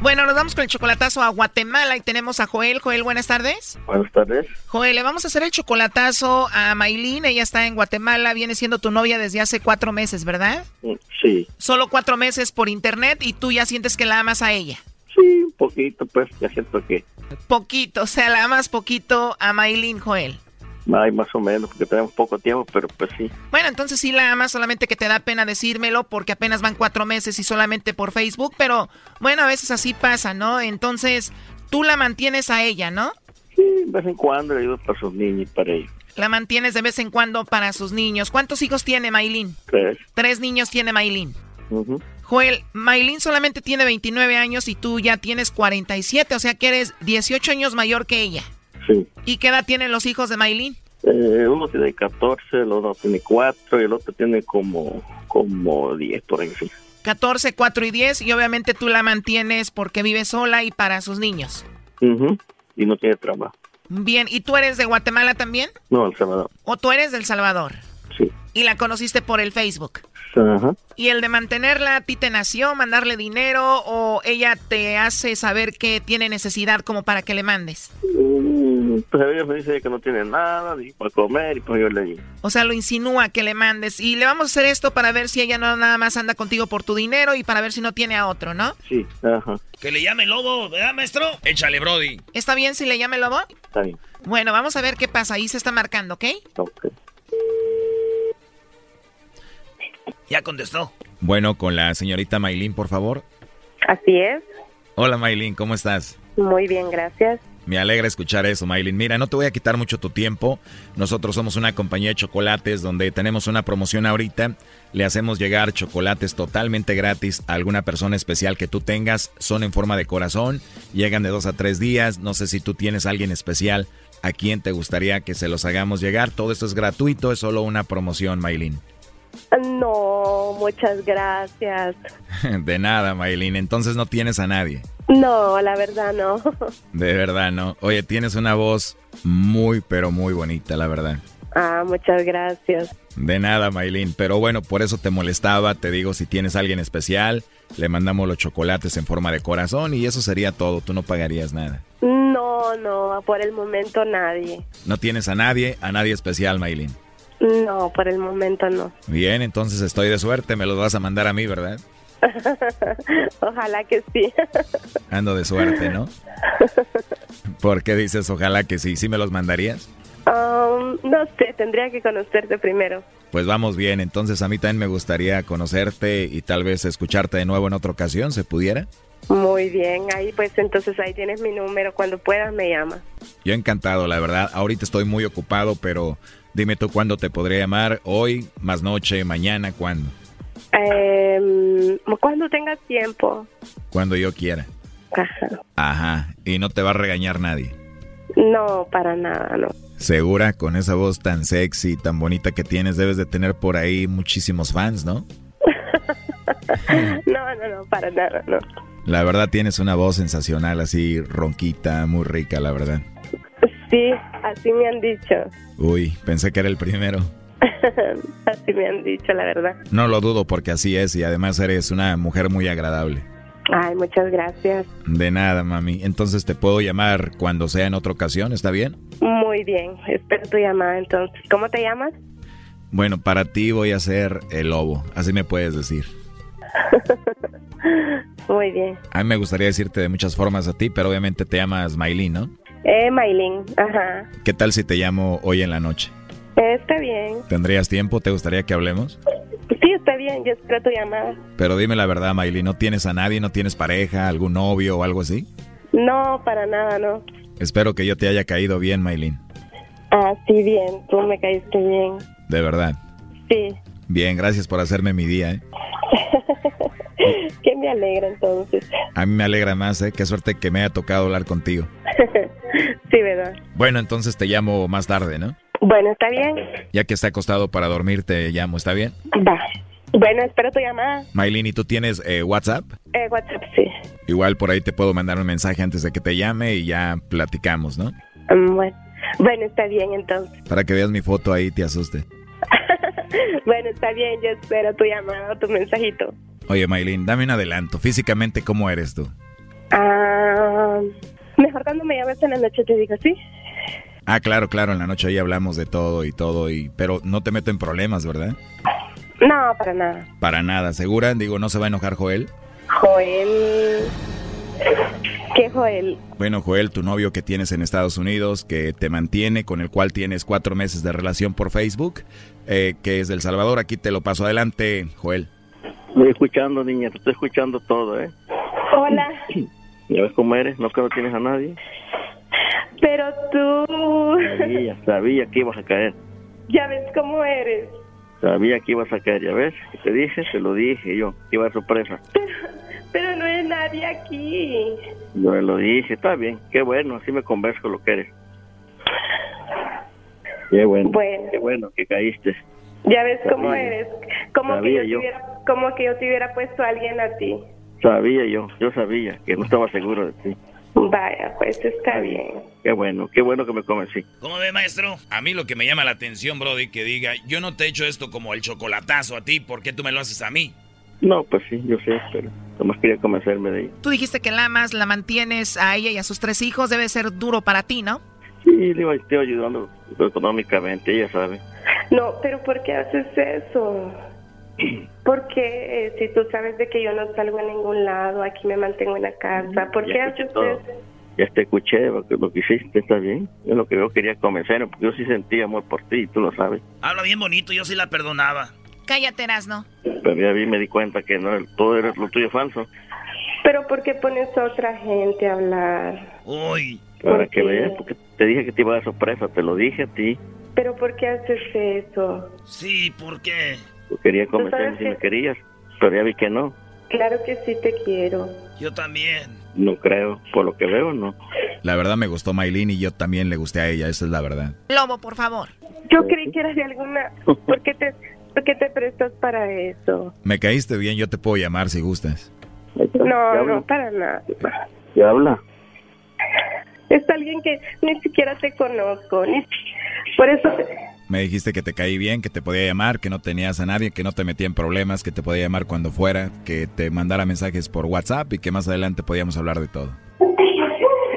Bueno, nos vamos con el chocolatazo a Guatemala y tenemos a Joel. Joel, buenas tardes. Buenas tardes. Joel, le vamos a hacer el chocolatazo a Maylin. Ella está en Guatemala, viene siendo tu novia desde hace cuatro meses, ¿verdad? Mm, sí. Solo cuatro meses por internet y tú ya sientes que la amas a ella. Sí, un poquito, pues ya siento que. Poquito, o sea, la amas poquito a Maylin, Joel. Ay, más o menos, porque tenemos poco tiempo, pero pues sí. Bueno, entonces sí la amas, solamente que te da pena decírmelo porque apenas van cuatro meses y solamente por Facebook, pero bueno, a veces así pasa, ¿no? Entonces, tú la mantienes a ella, ¿no? Sí, de vez en cuando le ayudo para sus niños y para ellos. La mantienes de vez en cuando para sus niños. ¿Cuántos hijos tiene Maylin? Tres. Tres niños tiene Maylin. Joel, Maylin solamente tiene 29 años y tú ya tienes 47, o sea que eres 18 años mayor que ella. ¿Y qué edad tienen los hijos de Maylin? Eh, uno tiene 14, el otro tiene 4 y el otro tiene como, como 10 por ahí. 14, 4 y 10 y obviamente tú la mantienes porque vive sola y para sus niños. Y no tiene trabajo. Bien, ¿y tú eres de Guatemala también? No, El Salvador. ¿O tú eres del Salvador? Sí. ¿Y la conociste por el Facebook? Ajá. ¿Y el de mantenerla a ti te nació, mandarle dinero o ella te hace saber que tiene necesidad como para que le mandes? Mm, pues ella me dice que no tiene nada ni para comer y pues yo le digo. O sea, lo insinúa que le mandes. Y le vamos a hacer esto para ver si ella no nada más anda contigo por tu dinero y para ver si no tiene a otro, ¿no? Sí, ajá. Que le llame lobo, ¿verdad, maestro? Échale, Brody. ¿Está bien si le llame lobo? Está bien. Bueno, vamos a ver qué pasa. Ahí se está marcando, ¿ok? Ok. Ya contestó. Bueno, con la señorita Maylin, por favor. Así es. Hola Maylin, ¿cómo estás? Muy bien, gracias. Me alegra escuchar eso, Maylin. Mira, no te voy a quitar mucho tu tiempo. Nosotros somos una compañía de chocolates donde tenemos una promoción ahorita. Le hacemos llegar chocolates totalmente gratis a alguna persona especial que tú tengas. Son en forma de corazón. Llegan de dos a tres días. No sé si tú tienes a alguien especial a quien te gustaría que se los hagamos llegar. Todo esto es gratuito, es solo una promoción, Maylin. No, muchas gracias. De nada, Maylin. Entonces no tienes a nadie. No, la verdad no. De verdad no. Oye, tienes una voz muy, pero muy bonita, la verdad. Ah, muchas gracias. De nada, Maylin. Pero bueno, por eso te molestaba. Te digo, si tienes a alguien especial, le mandamos los chocolates en forma de corazón y eso sería todo. Tú no pagarías nada. No, no, por el momento nadie. No tienes a nadie, a nadie especial, Maylin. No, por el momento no. Bien, entonces estoy de suerte. Me los vas a mandar a mí, ¿verdad? ojalá que sí. Ando de suerte, ¿no? ¿Por qué dices ojalá que sí? ¿Sí me los mandarías? Um, no sé, tendría que conocerte primero. Pues vamos bien, entonces a mí también me gustaría conocerte y tal vez escucharte de nuevo en otra ocasión, ¿se pudiera? Muy bien, ahí pues entonces ahí tienes mi número, cuando puedas me llamas. Yo encantado, la verdad, ahorita estoy muy ocupado, pero dime tú cuándo te podría llamar, hoy, más noche, mañana, ¿cuándo? Eh, cuando tengas tiempo. Cuando yo quiera. Ajá. Ajá, y no te va a regañar nadie. No, para nada, no. Segura, con esa voz tan sexy, tan bonita que tienes, debes de tener por ahí muchísimos fans, ¿no? no, no, no, para nada, no. La verdad tienes una voz sensacional, así ronquita, muy rica, la verdad. Sí, así me han dicho. Uy, pensé que era el primero. así me han dicho, la verdad. No lo dudo porque así es y además eres una mujer muy agradable. Ay, muchas gracias. De nada, mami. Entonces te puedo llamar cuando sea en otra ocasión, ¿está bien? Muy bien, espero tu llamada entonces. ¿Cómo te llamas? Bueno, para ti voy a ser el lobo, así me puedes decir. Muy bien. A mí me gustaría decirte de muchas formas a ti, pero obviamente te llamas Maylin, ¿no? Eh, Maylin, ajá. ¿Qué tal si te llamo hoy en la noche? está bien. ¿Tendrías tiempo? ¿Te gustaría que hablemos? Sí, está bien, yo espero tu llamada. Pero dime la verdad, Maylin, ¿no tienes a nadie? ¿No tienes pareja, algún novio o algo así? No, para nada, no. Espero que yo te haya caído bien, Maylin. Ah, sí, bien, tú me caíste bien. ¿De verdad? Sí. Bien, gracias por hacerme mi día, ¿eh? que me alegra entonces. A mí me alegra más, ¿eh? Qué suerte que me haya tocado hablar contigo. sí, ¿verdad? Bueno, entonces te llamo más tarde, ¿no? Bueno, está bien. Ya que está acostado para dormir, te llamo, ¿está bien? Va. Bueno, espero tu llamada. Maylin, ¿y tú tienes eh, WhatsApp? Eh, WhatsApp, sí. Igual por ahí te puedo mandar un mensaje antes de que te llame y ya platicamos, ¿no? Mm, bueno. Bueno, está bien entonces. Para que veas mi foto ahí te asuste. bueno, está bien, yo espero tu llamada o tu mensajito. Oye, Maylin, dame un adelanto. Físicamente, ¿cómo eres tú? Ah, mejor cuando me llames en la noche te digo, ¿sí? Ah, claro, claro, en la noche ahí hablamos de todo y todo, y pero no te meto en problemas, ¿verdad? No, para nada. Para nada, ¿segura? Digo, ¿no se va a enojar Joel? Joel... ¿Qué Joel? Bueno, Joel, tu novio que tienes en Estados Unidos, que te mantiene, con el cual tienes cuatro meses de relación por Facebook, eh, que es del Salvador. Aquí te lo paso adelante, Joel. Estoy escuchando, niña, te estoy escuchando todo, ¿eh? Hola. ¿Ya ves cómo eres? ¿No que no tienes a nadie? Pero tú... Sabía, sabía que ibas a caer. Ya ves cómo eres. Sabía que ibas a caer, ¿ya ves? Te dije, te lo dije yo, iba a sorpresa. Pero, no hay nadie aquí. Yo lo dije, está bien, qué bueno, así me converso lo que eres. Qué bueno, qué bueno que caíste. Ya ves cómo eres, como que yo, Te como que yo te hubiera puesto a alguien a ti. Sabía yo, yo sabía que no estaba seguro de ti. Vaya, pues está bien. Qué bueno, qué bueno que me convencí. ¿Cómo ve, maestro? A mí lo que me llama la atención, Brody, que diga, yo no te he hecho esto como el chocolatazo a ti, ¿por qué tú me lo haces a mí? No, pues sí, yo sé, pero nomás quería convencerme de ella. Tú dijiste que la amas, la mantienes a ella y a sus tres hijos, debe ser duro para ti, ¿no? Sí, le estoy ayudando económicamente, ella sabe. No, pero ¿por qué haces eso? Porque eh, si tú sabes de que yo no salgo a ningún lado, aquí me mantengo en la casa, ¿por qué haces eso? Ya te escuché lo que, lo que hiciste, está bien. Yo lo que yo quería convencer, porque yo sí sentía amor por ti, tú lo sabes. Habla bien bonito, yo sí la perdonaba. Cállate, Erasno. Pero ya vi, me di cuenta que no, todo era lo tuyo falso. Pero ¿por qué pones a otra gente a hablar? Uy. Para que veas, porque te dije que te iba a dar sorpresa, te lo dije a ti. ¿Pero por qué haces eso? Sí, ¿por qué? quería convencerme si me querías, pero ya vi que no. Claro que sí te quiero. Yo también. No creo, por lo que veo, no. La verdad me gustó Maylin y yo también le gusté a ella, esa es la verdad. Lobo, por favor. Yo creí que eras de alguna... ¿Por qué te, por qué te prestas para eso? Me caíste bien, yo te puedo llamar si gustas. No, no, para nada. ¿Qué habla? Es alguien que ni siquiera te conozco. Ni... Por eso... Me dijiste que te caí bien, que te podía llamar, que no tenías a nadie, que no te metía en problemas, que te podía llamar cuando fuera, que te mandara mensajes por WhatsApp y que más adelante podíamos hablar de todo.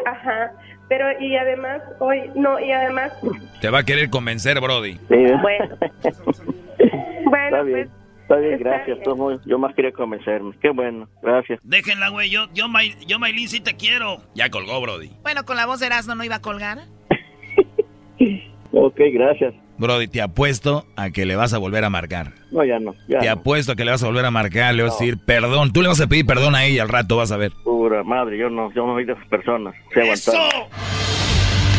Ajá, pero y además, hoy, no, y además... Te va a querer convencer, Brody. Sí. Bueno. bueno, Está bien. pues... Está bien, gracias. Bien. Yo más quería convencerme. Qué bueno, gracias. Déjenla, güey. Yo, yo, May, yo, Maylin, sí te quiero. Ya colgó, Brody. Bueno, con la voz de Erasmo no iba a colgar. Ok, gracias. Brody, te apuesto a que le vas a volver a marcar. No, ya no. Ya te apuesto a que le vas a volver a marcar, le vas a decir perdón. Tú le vas a pedir perdón a ella al rato, vas a ver. Pura madre, yo no, yo no soy de esas personas. ¡Eso!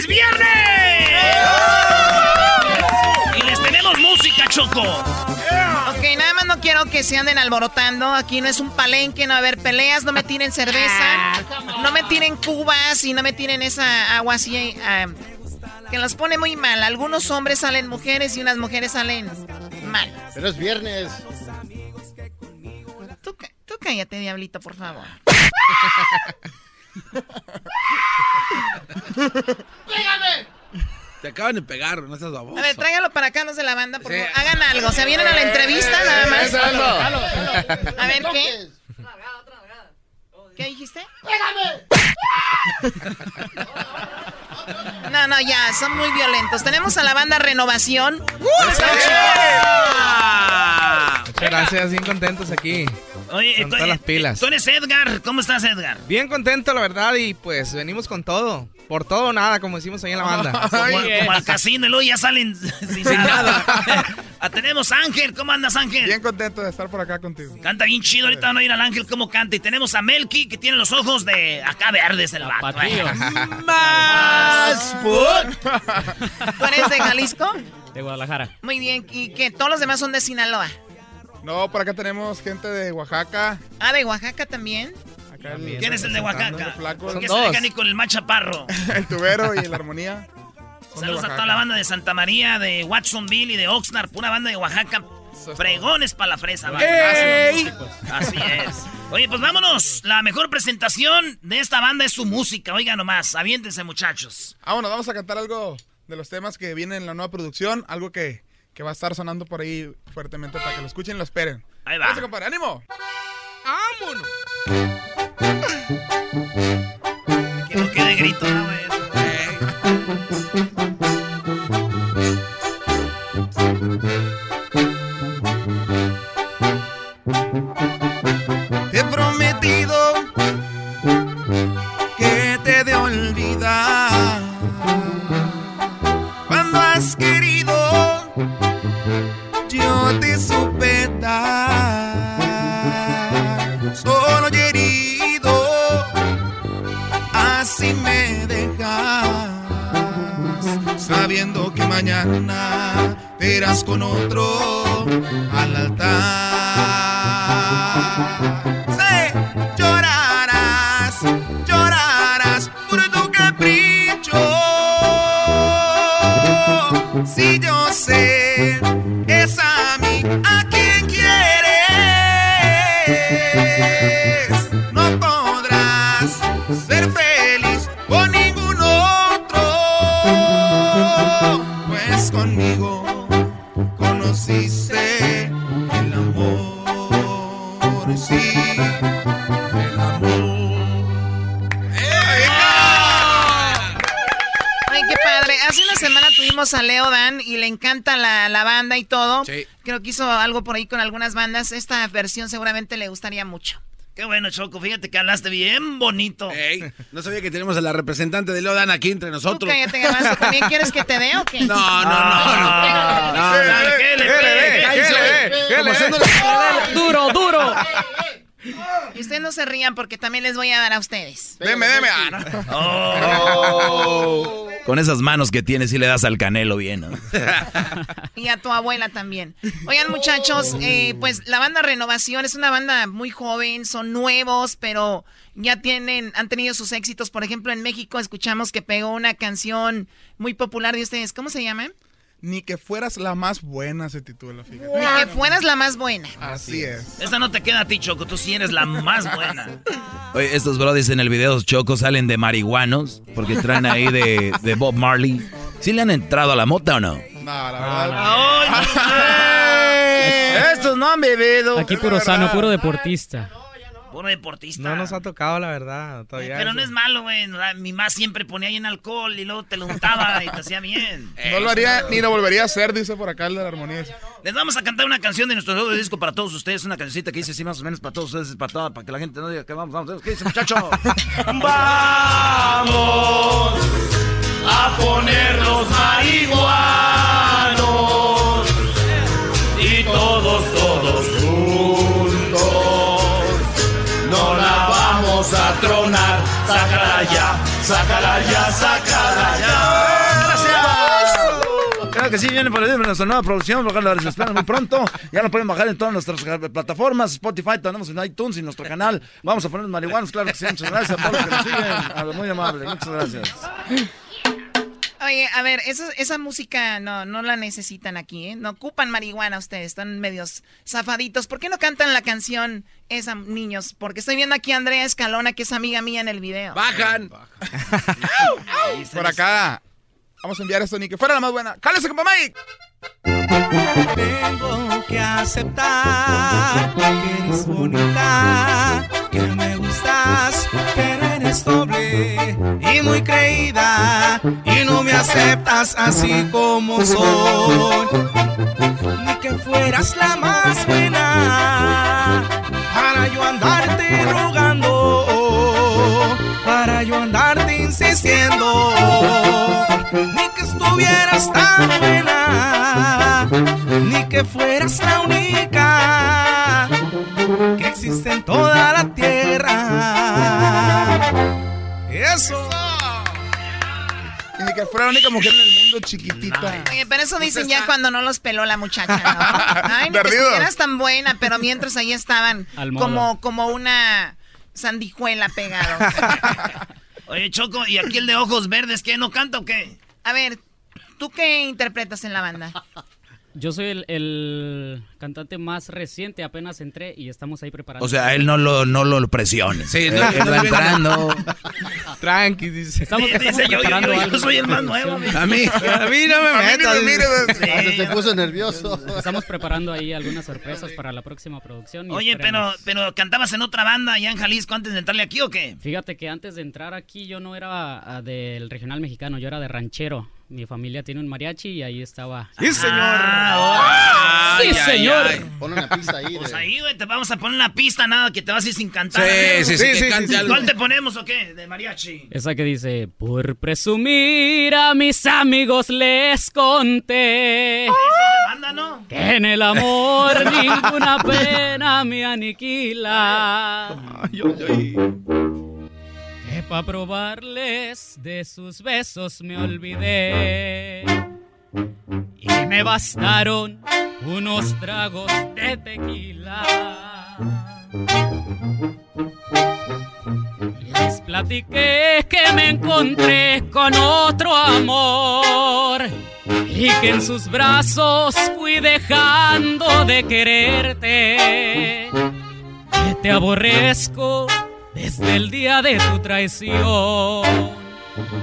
¡feliz viernes! Y les tenemos música, Choco. Ok, nada más no quiero que se anden alborotando. Aquí no es un palenque, no va a haber peleas, no me tiren cerveza, no me tiren cubas y no me tiren esa agua así ah, que los pone muy mal. Algunos hombres salen mujeres y unas mujeres salen mal. Pero es viernes. Tú, tú cállate, diablito, por favor. ¡Pégame! Te acaban de pegar, no estás baboso. A ver, tráigalo para acá, los de la banda, por favor. Hagan algo. O sea, vienen a la entrevista nada más. A ver, ¿qué? ¿Qué dijiste? ¡Pégame! No, no, ya, son muy violentos. Tenemos a la banda Renovación. Muchas gracias, bien contentos aquí. Oye, con todas las pilas. Tú eres Edgar, ¿cómo estás, Edgar? Bien contento, la verdad, y pues venimos con todo. Por todo o nada, como decimos ahí en la banda. como, como, al casino, y luego ya salen sin, nada. ah, tenemos a Ángel, ¿cómo andas, Ángel? Bien contento de estar por acá contigo. Canta bien chido, ahorita van a ir al Ángel cómo canta. Y tenemos a Melky, que tiene los ojos de acá verdes el vato. Más ¿Tú eres de Jalisco? De Guadalajara. Muy bien, ¿y que todos los demás son de Sinaloa? No, por acá tenemos gente de Oaxaca. Ah, de Oaxaca también. Acá ¿Quién es el de Oaxaca? Son ¿Qué se ni con el machaparro? el tubero y la armonía. Saludos a toda la banda de Santa María, de Watsonville y de Oxnard, pura banda de Oaxaca. Fregones para la fresa, ¡Ey! Así es. Oye, pues vámonos. La mejor presentación de esta banda es su música. Oiga nomás, aviéntense, muchachos. Ah, bueno, vamos a cantar algo de los temas que vienen en la nueva producción. Algo que, que va a estar sonando por ahí fuertemente para que lo escuchen y lo esperen. Ahí va. Vamos, compadre, ánimo. ¡Vámonos! Que no quede grito, ¿no, mañana verás con otro al altar Sí, llorarás, llorarás por tu capricho. Si yo sé tuvimos a Leo Dan y le encanta la, la banda y todo. Sí. Creo que hizo algo por ahí con algunas bandas. Esta versión seguramente le gustaría mucho. Qué bueno, Choco. Fíjate que hablaste bien bonito. Ey, no sabía que tenemos a la representante de Lodan aquí entre nosotros. Cállate, Garbanzo. ¿También quieres que te dé o qué? No, no, no, no. No, no. ¿Qué le Duro, duro. Y ustedes no se rían porque también les voy a dar a ustedes. Deme, deme. Ah, no. Oh. Con esas manos que tienes, sí le das al canelo bien. Y a tu abuela también. Oigan, muchachos, eh, pues la banda Renovación es una banda muy joven, son nuevos, pero ya tienen, han tenido sus éxitos. Por ejemplo, en México escuchamos que pegó una canción muy popular de ustedes. ¿Cómo se llama? Ni que fueras la más buena se titula, fíjate. Ni que fueras la más buena. Así es. Esta no te queda a ti, Choco. Tú sí eres la más buena. Oye, estos brodis en el video Choco salen de marihuanos porque traen ahí de, de Bob Marley. ¿Sí le han entrado a la mota o no? No, la verdad. Estos no han bebido. Aquí puro sano, puro deportista. Puro deportista. No nos ha tocado, la verdad. Todavía Pero eso. no es malo, güey. Mi mamá siempre ponía ahí en alcohol y luego te lo untaba y te hacía bien. No lo haría ni lo volvería a hacer, dice por acá el de la armonía. Les vamos a cantar una canción de nuestro nuevo disco para todos ustedes. Una cancioncita que dice así más o menos para todos ustedes, para, toda, para que la gente no diga que vamos, vamos. ¿Qué dice, muchacho? Vamos a ponernos marihuanos vamos a tronar. Sácala ya, sácala ya, sácala ya. Claro que sí, viene por ahí nuestra nueva producción, lo esperan muy pronto. Ya lo pueden bajar en todas nuestras plataformas, Spotify, tenemos en iTunes y nuestro canal. Vamos a poner marihuanos, claro que sí. Muchas gracias a todos que nos siguen. A lo muy amable, muchas gracias. Oye, a ver, eso, esa música no, no la necesitan aquí, ¿eh? No ocupan marihuana ustedes, están medios zafaditos. ¿Por qué no cantan la canción esa, niños? Porque estoy viendo aquí a Andrea Escalona, que es amiga mía en el video. ¡Bajan! Por acá. Vamos a enviar esto ni que fuera la más buena. ¡Cálese, compa Mike! Tengo que aceptar que eres bonita, que me gustas, pero eres doble y muy creída y no me aceptas así como soy. Ni que fueras la más buena para yo andarte rogando, para yo andarte insistiendo, estuvieras tan buena, ni que fueras la única que existe en toda la tierra. Eso. Y ni que fuera la única mujer en el mundo chiquitita. Oye, pero eso dicen ya cuando no los peló la muchacha, ¿no? Ay, ni que estuvieras tan buena, pero mientras ahí estaban como, como una sandijuela pegado. Oye, Choco, ¿y aquí el de ojos verdes qué? ¿No canta o qué? A ver, ¿tú qué interpretas en la banda? Yo soy el, el cantante más reciente, apenas entré y estamos ahí preparando. O sea, él no lo, no lo presione. Sí, él, no, él va no, entrando. Tranqui, dice. Estamos, Dice, estamos yo- yo- preparando yo- yo algo soy el más nuevo, a mí- a mí no me mí se puso nervioso. Estamos preparando ahí algunas sorpresas para la próxima producción. y Oye, pero, esperemos. pero ¿cantabas en otra banda allá en Jalisco antes de entrarle aquí o qué? Fíjate que antes de entrar aquí yo no era ah, del regional mexicano, yo era de ranchero. Mi familia tiene un mariachi y ahí estaba. Sí, señor. Ah, sí, ay, señor. ay, ay. Pon una pista ahí. Pues de- ahí, güey, te vamos a poner la pista, nada, que te vas a ir sin cantar. Sí, ¿eh? sí, sí, que cante algo. ¿Cuál te ponemos o qué? De mariachi. Esa que dice, por presumir a mis amigos les conté banda, ¿no? que en el amor ninguna pena me aniquila. Que pa' probarles de sus besos me olvidé. Y me bastaron unos tragos de tequila. Les platiqué que me encontré con otro amor y que en sus brazos fui dejando de quererte. Que te aborrezco desde el día de tu traición.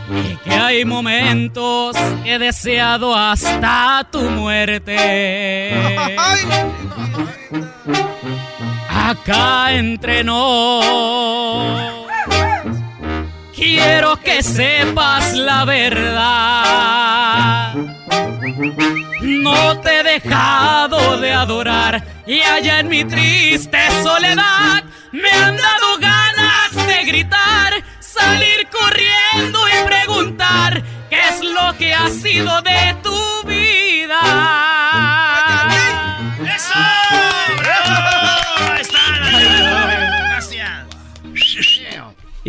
Y que hay momentos que he deseado hasta tu muerte. Acá entre nos. Quiero que sepas la verdad. No te he dejado de adorar y allá en mi triste soledad me han dado ganas gritar, salir corriendo y preguntar qué es lo que ha sido de tu vida.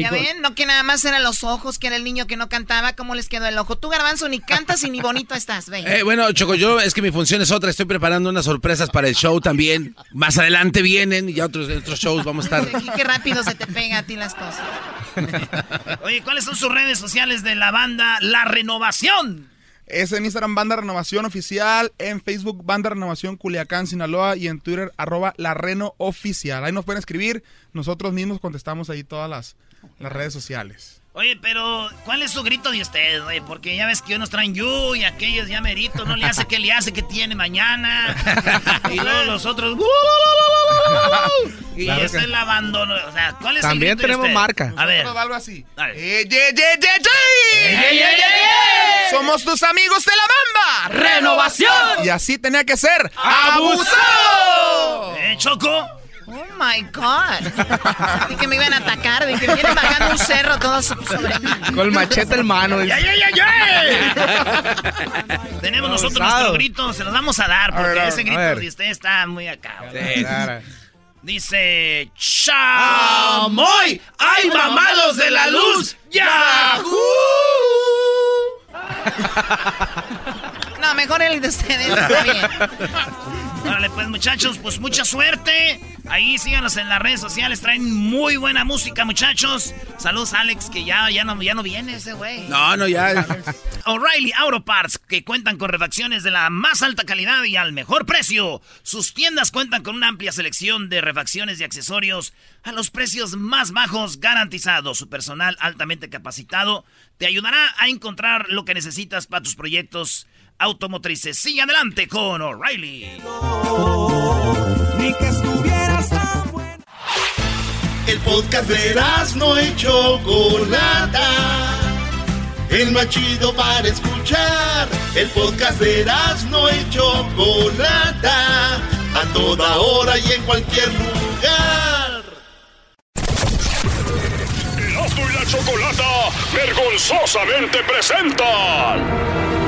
Ya ven, no que nada más eran los ojos, que era el niño que no cantaba, ¿cómo les quedó el ojo? Tú, Garbanzo, ni cantas y ni bonito estás, ven. Eh, bueno, Choco, yo es que mi función es otra. Estoy preparando unas sorpresas para el show también. Más adelante vienen y ya otros, otros shows vamos a estar. Y qué rápido se te pega a ti las cosas. Oye, ¿cuáles son sus redes sociales de la banda La Renovación? Es en Instagram Banda Renovación Oficial, en Facebook Banda Renovación Culiacán, Sinaloa y en Twitter arroba La Reno Oficial. Ahí nos pueden escribir, nosotros mismos contestamos ahí todas las, las redes sociales. Oye, pero ¿cuál es su grito de ustedes, güey? Porque ya ves que unos traen yu y aquellos ya merito, no le hace que le hace que tiene mañana. y luego los otros. y ese es el abandono. O sea, ¿cuál es También el grito tenemos de marca. A ver. algo así. Ye, ye, ye, ye. Somos tus amigos de la bamba. ¡Renovación! Y así tenía que ser. ¡Abusado! ¿Eh, Choco? Oh my God. Dije que me iban a atacar, de que vienen bajando un cerro todos sobre mí. Con machete en mano. ¡Ya, ya, ya, ya! Tenemos nosotros nuestro grito, se los vamos a dar, porque A ver, a ese grito de usted está muy acá. Sí, claro. Dice. ¡Chamoy! ¡Hay mamados de la luz! ¡Yahoo! No, mejor el de ustedes. Está bien. Órale, pues muchachos, pues mucha suerte. Ahí síganos en las redes sociales, traen muy buena música, muchachos. Saludos Alex, que ya, ya, no, ya no viene ese güey. No, no, ya. O'Reilly Auto Parts, que cuentan con refacciones de la más alta calidad y al mejor precio. Sus tiendas cuentan con una amplia selección de refacciones y accesorios a los precios más bajos garantizados. Su personal altamente capacitado te ayudará a encontrar lo que necesitas para tus proyectos automotrices. Sigue adelante con O'Reilly. Ni que estuvieras tan bueno. El podcast de no y Chocolata. El más chido para escuchar. El podcast de no y Chocolata. A toda hora y en cualquier lugar. Erasmo y la Chocolata vergonzosamente presentan.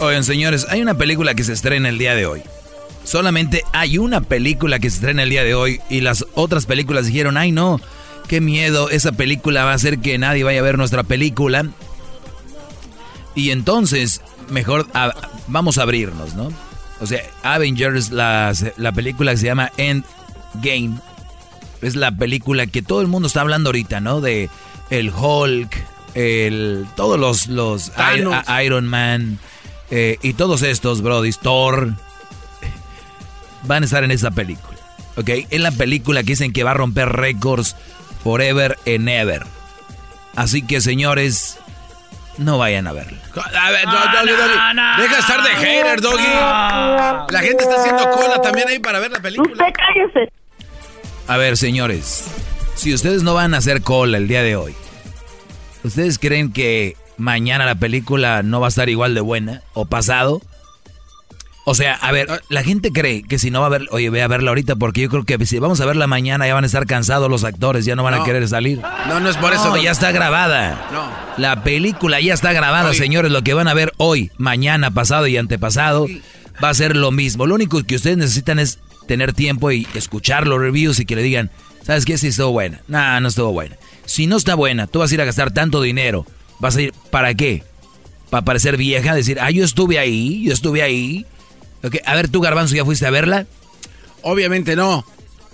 Oigan, señores, hay una película que se estrena el día de hoy. Solamente hay una película que se estrena el día de hoy y las otras películas dijeron, ay no, qué miedo, esa película va a hacer que nadie vaya a ver nuestra película. Y entonces, mejor vamos a abrirnos, ¿no? O sea, Avengers, la, la película que se llama Endgame, es la película que todo el mundo está hablando ahorita, ¿no? De el Hulk, el, todos los, los. I- Iron Man eh, y todos estos, Brody, Thor, van a estar en esa película, ¿ok? En la película que dicen que va a romper récords forever and ever. Así que, señores, no vayan a verla. A ver, no, Doggy. Deja de estar de hater, Doggy. La gente está haciendo cola también ahí para ver la película. Usted cállese. A ver, señores, si ustedes no van a hacer cola el día de hoy, ¿ustedes creen que mañana la película no va a estar igual de buena o pasado? O sea, a ver, la gente cree que si no va a ver, oye, ve a verla ahorita porque yo creo que si vamos a verla mañana ya van a estar cansados los actores, ya no van a querer salir. No, no es por eso. No, ya está grabada. No. La película ya está grabada, Oye. señores. Lo que van a ver hoy, mañana, pasado y antepasado va a ser lo mismo. Lo único que ustedes necesitan es tener tiempo y escuchar los reviews y que le digan, ¿sabes qué? Si estuvo buena. Nah, no estuvo buena. Si no está buena, tú vas a ir a gastar tanto dinero. ¿Vas a ir para qué? ¿Para parecer vieja? Decir, ah, yo estuve ahí, yo estuve ahí. Ok, A ver, tú, Garbanzo, ¿ya fuiste a verla? Obviamente no.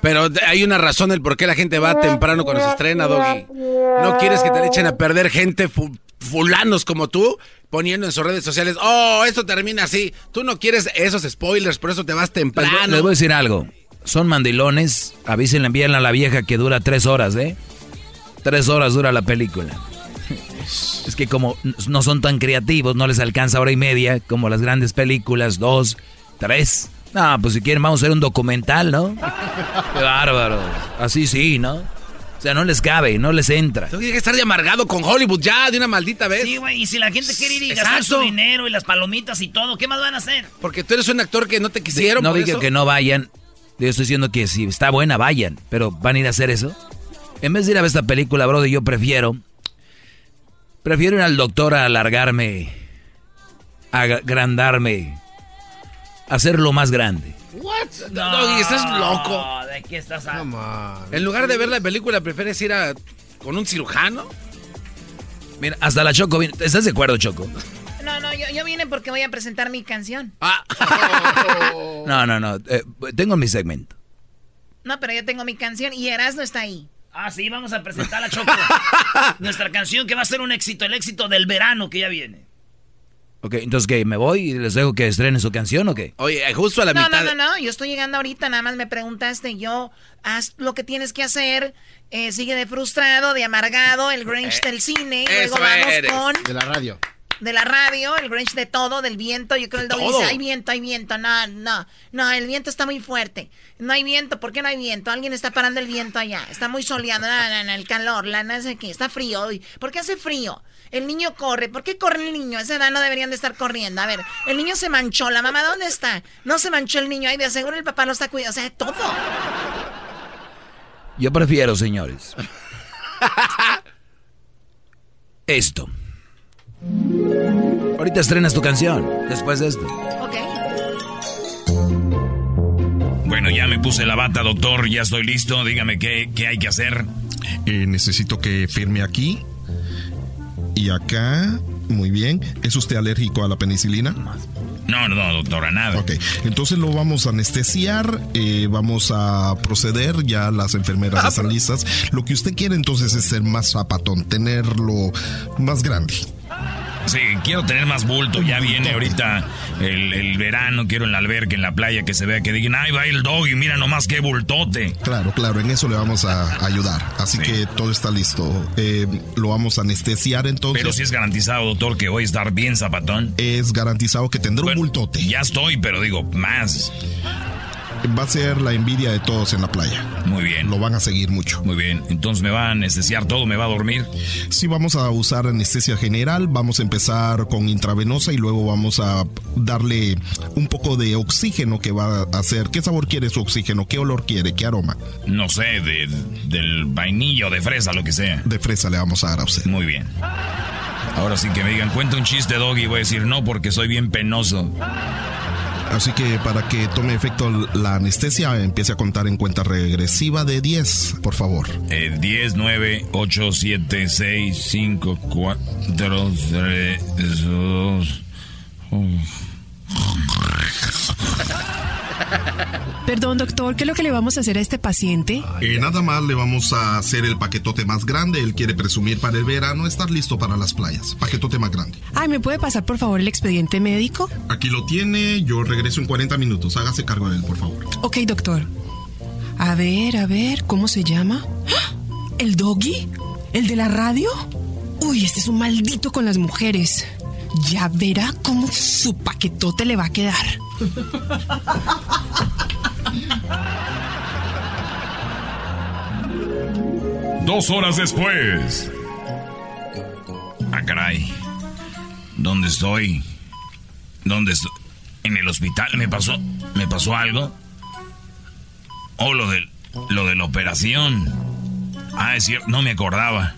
Pero hay una razón del por qué la gente va temprano cuando se estrena, Doggy. No quieres que te le echen a perder gente fu- fulanos como tú poniendo en sus redes sociales, oh, esto termina así. Tú no quieres esos spoilers, por eso te vas Les voy- temprano. les voy a decir algo. Son mandilones. Avísenle, envíenle a la vieja que dura tres horas, ¿eh? Tres horas dura la película. Es que como no son tan creativos, no les alcanza hora y media, como las grandes películas, dos, tres. No, pues si quieren vamos a hacer un documental, ¿no? Qué bárbaro. Así sí, ¿no? O sea, no les cabe, no les entra. Tú tienes que estar de amargado con Hollywood ya de una maldita vez. Sí, güey, y si la gente quiere ir y gastar Exacto. su dinero y las palomitas y todo, ¿qué más van a hacer? Porque tú eres un actor que no te quisieron. no por diga eso. que no vayan. Yo estoy diciendo que si está buena, vayan. Pero ¿van a ir a hacer eso? En vez de ir a ver esta película, brother, yo prefiero... Prefiero ir al doctor a alargarme, a agrandarme, hacerlo más grande. What? No, estás loco. ¿De qué estás hablando? En lugar de ver la película, ¿prefieres ir a con un cirujano? Mira, hasta la Choco, ¿estás de acuerdo, Choco? No, no, yo, vine porque voy a presentar mi canción. Ah. no, no, no. Eh, tengo mi segmento. No, pero yo tengo mi canción y Erasmo está ahí. Ah, sí, vamos a presentar a Choco. Nuestra canción que va a ser un éxito, el éxito del verano que ya viene. Ok, entonces, ¿qué? ¿Me voy y les dejo que estrenen su canción o qué? Oye, justo a la mitad... No, no, no, yo estoy llegando ahorita, nada más me preguntaste, yo, haz lo que tienes que hacer, eh, sigue de frustrado, de amargado, el Grinch eh, del cine, luego vamos con... De la radio de la radio, el Grinch de todo, del viento. Yo creo el dog dice, hay viento, hay viento. No, no, no, el viento está muy fuerte. No hay viento, ¿por qué no hay viento? Alguien está parando el viento allá. Está muy soleado, no, no, no, el calor, la no sé qué, está frío. ¿Por qué hace frío? El niño corre. ¿Por qué corre el niño? A esa edad no deberían de estar corriendo. A ver, el niño se manchó. ¿La mamá dónde está? No se manchó el niño. Ay, de seguro el papá lo está cuidando. O sea, todo. Yo prefiero, señores. Esto. Ahorita estrenas tu canción, después de esto. Ok. Bueno, ya me puse la bata, doctor, ya estoy listo. Dígame qué, hay que hacer. Eh, necesito que firme aquí y acá. Muy bien. ¿Es usted alérgico a la penicilina? No, no, doctora, nada. Ok, entonces lo vamos a anestesiar, eh, vamos a proceder, ya las enfermeras están listas. Lo que usted quiere entonces es ser más zapatón, tenerlo más grande. Sí, quiero tener más bulto. Ya viene ahorita el, verano. Quiero en la alberca, en la playa, que se vea que digan, ay, va el dog y mira nomás qué bultote. Claro, claro, en eso le vamos a ayudar. Así que todo está listo. Eh, lo vamos a anestesiar entonces. Pero si es garantizado, doctor, que voy a estar bien zapatón. Es garantizado que tendrá un bultote. Ya estoy, pero digo, más va a ser la envidia de todos en la playa. Muy bien. Lo van a seguir mucho. Muy bien. Entonces me va a anestesiar todo, me va a dormir. Sí, vamos a usar anestesia general. Vamos a empezar con intravenosa y luego vamos a darle un poco de oxígeno que va a hacer. ¿Qué sabor quiere su oxígeno? ¿Qué olor quiere? ¿Qué aroma? No sé, de, del vainillo, de fresa, lo que sea. De fresa le vamos a dar a usted. Muy bien. Ahora sí que me digan, cuenta un chiste, Doggy. Voy a decir no porque soy bien penoso. Así que para que tome efecto la anestesia, empiece a contar en cuenta regresiva de 10, por favor. Eh, 10, 9, 8, 7, 6, 5, 4, 3, 2. Perdón, doctor, ¿qué es lo que le vamos a hacer a este paciente? Eh, nada más le vamos a hacer el paquetote más grande. Él quiere presumir para el verano estar listo para las playas. Paquetote más grande. Ay, ¿me puede pasar por favor el expediente médico? Aquí lo tiene. Yo regreso en 40 minutos. Hágase cargo de él, por favor. Ok, doctor. A ver, a ver, ¿cómo se llama? ¿El doggy? ¿El de la radio? Uy, este es un maldito con las mujeres. Ya verá cómo su paquetote le va a quedar. Dos horas después. Ah, caray. ¿Dónde estoy? ¿Dónde estoy? En el hospital me pasó. ¿Me pasó algo? Oh, lo de, lo de la operación. Ah, es cierto, no me acordaba.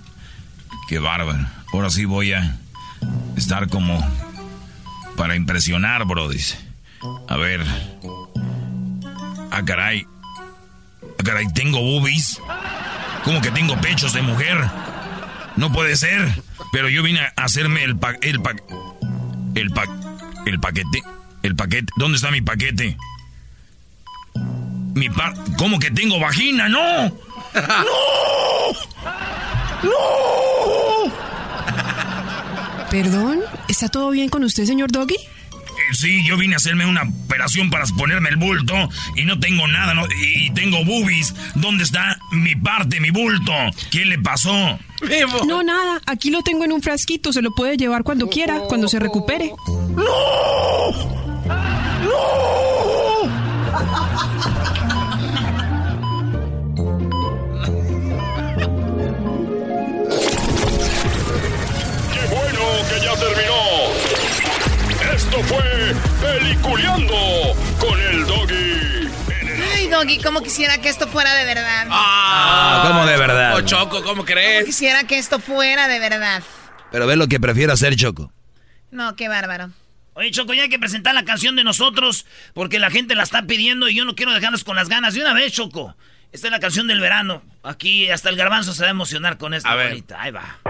Qué bárbaro. Ahora sí voy a estar como para impresionar, bro. A ver. Ah, caray. Ah, caray, tengo boobies. ¿Cómo que tengo pechos de mujer? No puede ser. Pero yo vine a hacerme el pa el pa el pa el paquete. El paquete. ¿Dónde está mi paquete? Mi par ¿Cómo que tengo vagina? ¡No! ¡No! ¡No! ¿Perdón? ¿Está todo bien con usted, señor Doggy? sí, yo vine a hacerme una operación para ponerme el bulto y no tengo nada, y tengo boobies. ¿Dónde está mi parte, mi bulto? ¿Qué le pasó? No, nada. Aquí lo tengo en un frasquito. Se lo puede llevar cuando quiera, cuando se recupere. ¡No! ¡No! Esto fue Peliculeando con el Doggy. Ay, Doggy, ¿cómo quisiera que esto fuera de verdad? Ah, ¿cómo de verdad? Oh, Choco, ¿cómo crees? Quisiera que esto fuera de verdad. Pero ve lo que prefiero hacer, Choco. No, qué bárbaro. Oye, Choco, ya hay que presentar la canción de nosotros porque la gente la está pidiendo y yo no quiero dejarlos con las ganas. De una vez, Choco. Esta es la canción del verano. Aquí hasta el garbanzo se va a emocionar con esta bonita. Ahí va.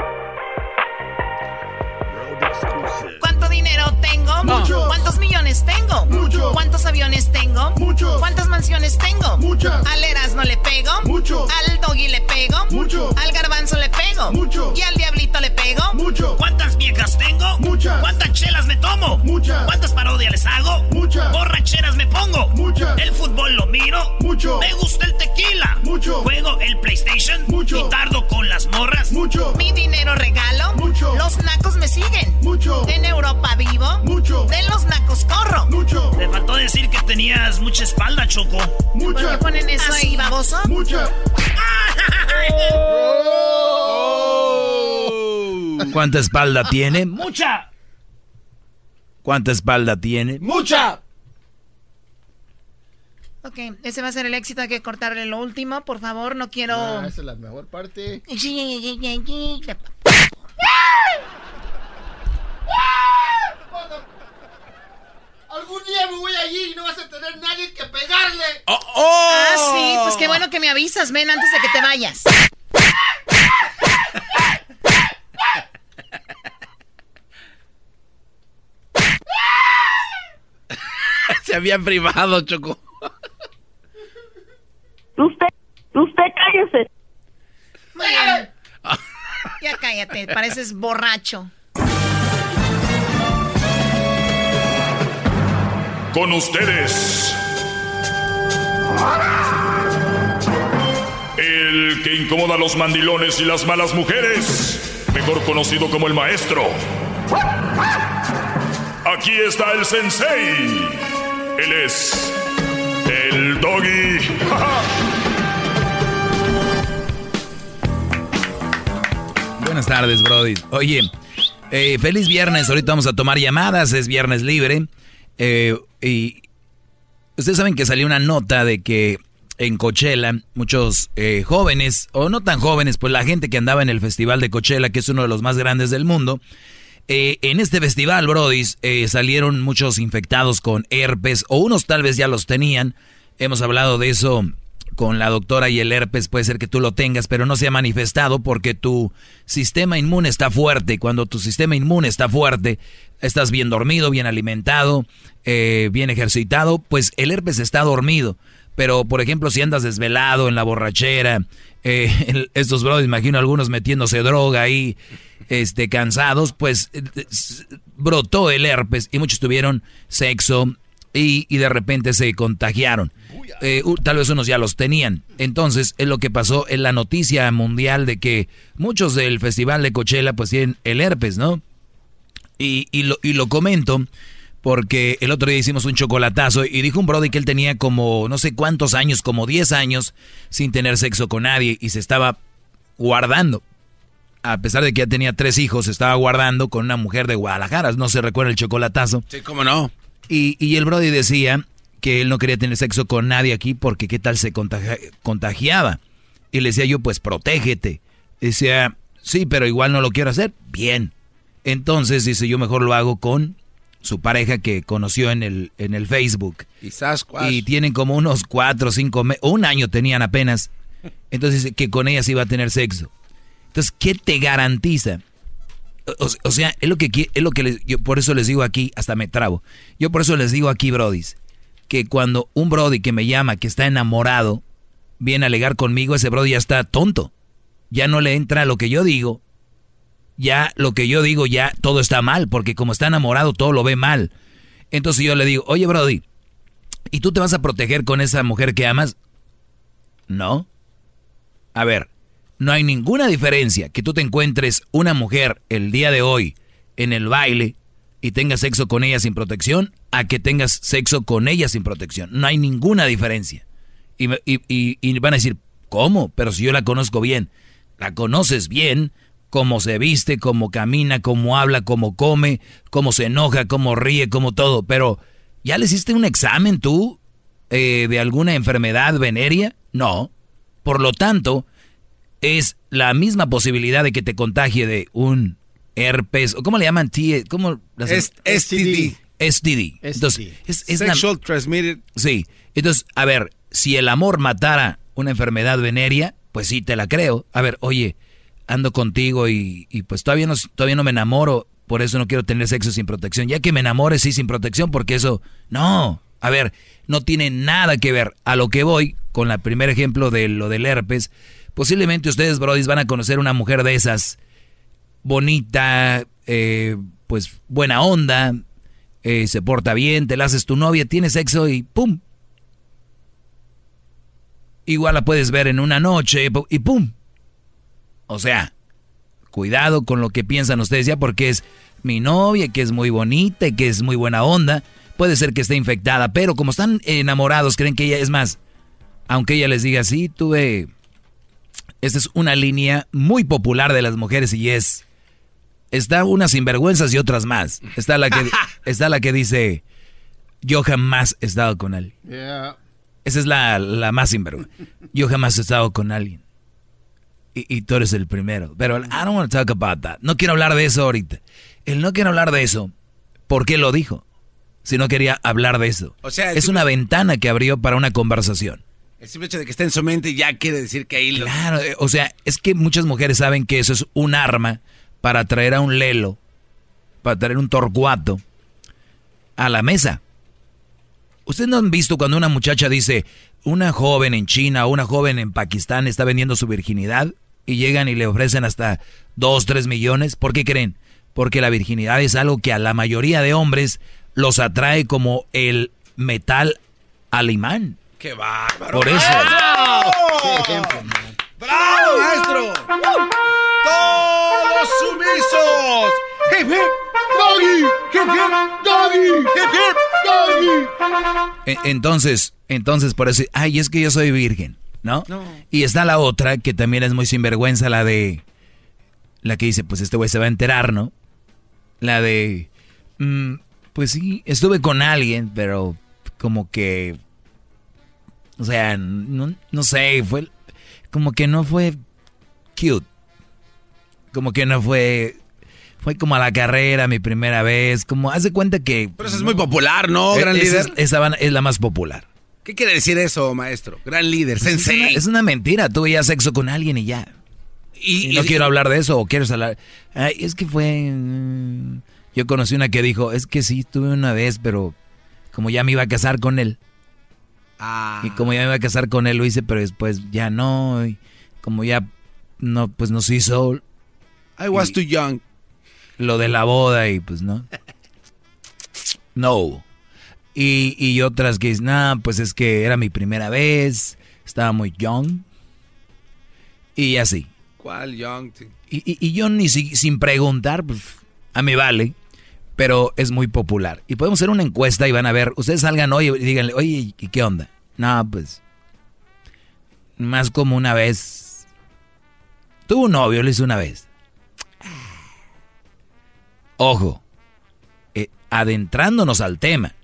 Tengo? Mucho. ¿Cuántos millones tengo? Mucho. ¿Cuántos aviones tengo? Mucho. ¿Cuántas mansiones tengo? Muchas. Al Eras no le pego. Mucho. Al Doggy le pego. Mucho. Al Garbanzo le pego. Mucho. Y al Diablito le pego. Mucho. ¿Cuántas viejas tengo? Muchas. ¿Cuántas chelas me tomo? Muchas. ¿Cuántas parodias les hago? Muchas. ¿Borracheras me pongo? Muchas. ¿El fútbol lo miro? Mucho. ¿Me gusta el tequila? Mucho. ¿Juego el PlayStation? Mucho. ¿Y tardo con las morras? Mucho. Mi dinero regalo. Mucho. Los nacos me siguen. Mucho. En Europa vivo. Mucho. De los nacos corro. Mucho. Te faltó decir que tenías mucha espalda, Choco. ¿Por qué ponen eso ahí, baboso? Muchas. ¿Cuánta espalda tiene? ¡Mucha! ¿Cuánta espalda tiene? Mucha. Ok, ese va a ser el éxito. Hay que cortarle lo último, por favor. No quiero. Ah, esa es la mejor parte. Algún día me voy allí y no vas a tener nadie que pegarle. Oh, oh. Ah, sí, pues qué bueno que me avisas. Ven antes de que te vayas. Se habían privado, Choco. Usted, usted cállese. Muy bien. Ya cállate, pareces borracho. Con ustedes. El que incomoda a los mandilones y las malas mujeres. Mejor conocido como el maestro. Aquí está el sensei. Él es el doggy. Buenas tardes, Brody. Oye, eh, feliz viernes. Ahorita vamos a tomar llamadas. Es viernes libre. Eh, y ustedes saben que salió una nota de que en Coachella muchos eh, jóvenes, o no tan jóvenes, pues la gente que andaba en el festival de Coachella, que es uno de los más grandes del mundo, eh, en este festival, Brody, eh, salieron muchos infectados con herpes, o unos tal vez ya los tenían. Hemos hablado de eso con la doctora y el herpes puede ser que tú lo tengas, pero no se ha manifestado porque tu sistema inmune está fuerte. Cuando tu sistema inmune está fuerte, estás bien dormido, bien alimentado, eh, bien ejercitado, pues el herpes está dormido. Pero, por ejemplo, si andas desvelado en la borrachera, eh, estos brothers, imagino algunos metiéndose droga ahí, este, cansados, pues eh, brotó el herpes y muchos tuvieron sexo y, y de repente se contagiaron. Eh, tal vez unos ya los tenían. Entonces, es lo que pasó en la noticia mundial de que muchos del festival de Coachella pues tienen el herpes, ¿no? Y, y, lo, y lo comento porque el otro día hicimos un chocolatazo y dijo un brody que él tenía como no sé cuántos años, como 10 años sin tener sexo con nadie y se estaba guardando. A pesar de que ya tenía tres hijos, se estaba guardando con una mujer de Guadalajara. No se recuerda el chocolatazo. Sí, cómo no. Y, y el brody decía que él no quería tener sexo con nadie aquí porque qué tal se contagia- contagiaba. Y le decía yo, pues protégete. Y decía, sí, pero igual no lo quiero hacer. Bien. Entonces dice, yo mejor lo hago con su pareja que conoció en el, en el Facebook. Y tienen como unos cuatro o cinco meses, un año tenían apenas. Entonces dice que con ella iba a tener sexo. Entonces, ¿qué te garantiza? O, o sea, es lo que es lo que les- yo por eso les digo aquí, hasta me trabo. Yo por eso les digo aquí, brodis, que cuando un brody que me llama, que está enamorado, viene a alegar conmigo, ese brody ya está tonto. Ya no le entra lo que yo digo. Ya lo que yo digo, ya todo está mal, porque como está enamorado, todo lo ve mal. Entonces yo le digo, oye, brody, ¿y tú te vas a proteger con esa mujer que amas? No. A ver, no hay ninguna diferencia que tú te encuentres una mujer el día de hoy en el baile y tengas sexo con ella sin protección a que tengas sexo con ella sin protección. No hay ninguna diferencia. Y, y- y- y van a decir, ¿cómo? Pero si yo la conozco bien. La conoces bien, cómo se viste, cómo camina, cómo habla, cómo come, cómo se enoja, cómo ríe, cómo todo. Pero, ¿ya le hiciste un examen tú? eh, de alguna enfermedad venérea? No. Por lo tanto, es la misma posibilidad de que te contagie de un herpes, o ¿cómo le llaman? ¿Cómo? STD. STD. Entonces, es, Sexual transmitted. Sí. Entonces, a ver, si el amor matara una enfermedad venérea, pues sí, te la creo. A ver, oye, ando contigo y, pues todavía no, todavía no me enamoro, por eso no quiero tener sexo sin protección. Ya que me enamore, sí, sin protección, porque eso, no. A ver, no tiene nada que ver a lo que voy con el primer ejemplo de lo del herpes. Posiblemente ustedes, brodis, van a conocer una mujer de esas, bonita, eh, pues buena onda, eh, se porta bien, te la haces tu novia, tiene sexo y ¡pum! Igual la puedes ver en una noche y ¡pum! O sea, cuidado con lo que piensan ustedes ya porque es mi novia, que es muy bonita y que es muy buena onda. Puede ser que esté infectada, pero como están enamorados, creen que ella es más. Aunque ella les diga, sí, tuve... Esta es una línea muy popular de las mujeres y es está unas sinvergüenzas y otras más. Está la que, está la que dice, yo jamás he estado con alguien. Esa es la, la, más sinvergüenza. Yo jamás he estado con alguien. Y, y, tú eres el primero. Pero I don't want to talk about that. No quiero hablar de eso ahorita. Él no quiere hablar de eso. ¿Por qué lo dijo? Si no quería hablar de eso. O sea, es una ventana que abrió para una conversación. El simple hecho de que esté en su mente ya quiere decir que ahí lo... Claro, eh, o sea, es que muchas mujeres saben que eso es un arma para traer a un lelo, para traer un torcuato a la mesa. ¿Ustedes no han visto cuando una muchacha dice, una joven en China o una joven en Pakistán está vendiendo su virginidad y llegan y le ofrecen hasta 2, 3 millones? ¿Por qué creen? Porque la virginidad es algo que a la mayoría de hombres los atrae como el metal al imán. ¡Qué bárbaro! Por eso. ¡Bravo! ¡Bravo, maestro! ¡Todos sumisos! ¡Hip, hip! ¡Doggy! ¡Hip, hip! ¡Doggy! ¡Hip, hip! ¡Doggy! Entonces, entonces por eso, ay, es que yo soy virgen, ¿no? Y está la otra que también es muy sinvergüenza, la de, la que dice, pues este güey se va a enterar, ¿no? La de, mm, pues sí, estuve con alguien, pero como que, o sea, no, no sé, fue, como que no fue cute como que no fue fue como a la carrera, mi primera vez, como hace cuenta que... Pero es muy popular, ¿no, gran líder? esa es la más popular. ¿Qué quiere decir eso, maestro? Gran líder, pues sensei. Es una, mentira, tuve ya sexo con alguien y ya. Y, no quiero hablar de eso, o quieres hablar... Ay, es que fue... Mm, yo conocí una que dijo, es que sí, tuve una vez, pero como ya me iba a casar con él. Ah. Y como ya me iba a casar con él, lo hice, pero después ya no. Y como ya no, pues nos hizo I was too young. Lo de la boda y pues no. No. Y, y otras que dicen, nah, pues es que era mi primera vez, estaba muy young. Y así. ¿Cuál young? Y, y, y, yo ni sin preguntar, pues a mí vale, pero es muy popular. Y podemos hacer una encuesta y van a ver, ustedes salgan hoy y díganle, oye, ¿y qué onda? No, pues, más como una vez. Tuvo un novio, lo hizo una vez. Ojo, eh, adentrándonos al tema.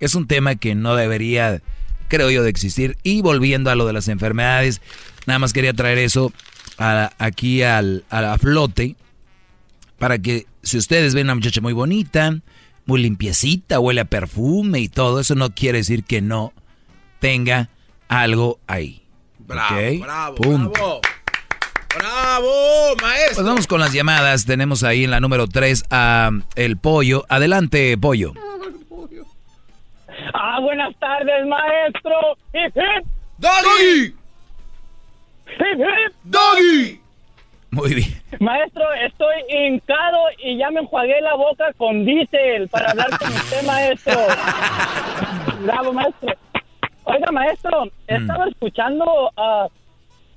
Es un tema que no debería, creo yo, de existir. Y volviendo a lo de las enfermedades, nada más quería traer eso aquí al, a la flote para que si ustedes ven a una muchacha muy bonita, muy limpiecita, huele a perfume y todo, eso no quiere decir que no tenga algo ahí. Bravo, bravo, bravo. ¡Bravo, maestro! Pues vamos con las llamadas. Tenemos ahí en la número 3 a El Pollo. Adelante, Pollo. Ah, buenas tardes, maestro. ¡Hip, hip! ¡Doggy! ¡Hip, hip! ¡Doggy! Muy bien. Maestro, estoy hincado y ya me enjuagué la boca con diésel para hablar con usted, maestro. Bravo, maestro. Oiga, maestro, estaba mm. escuchando a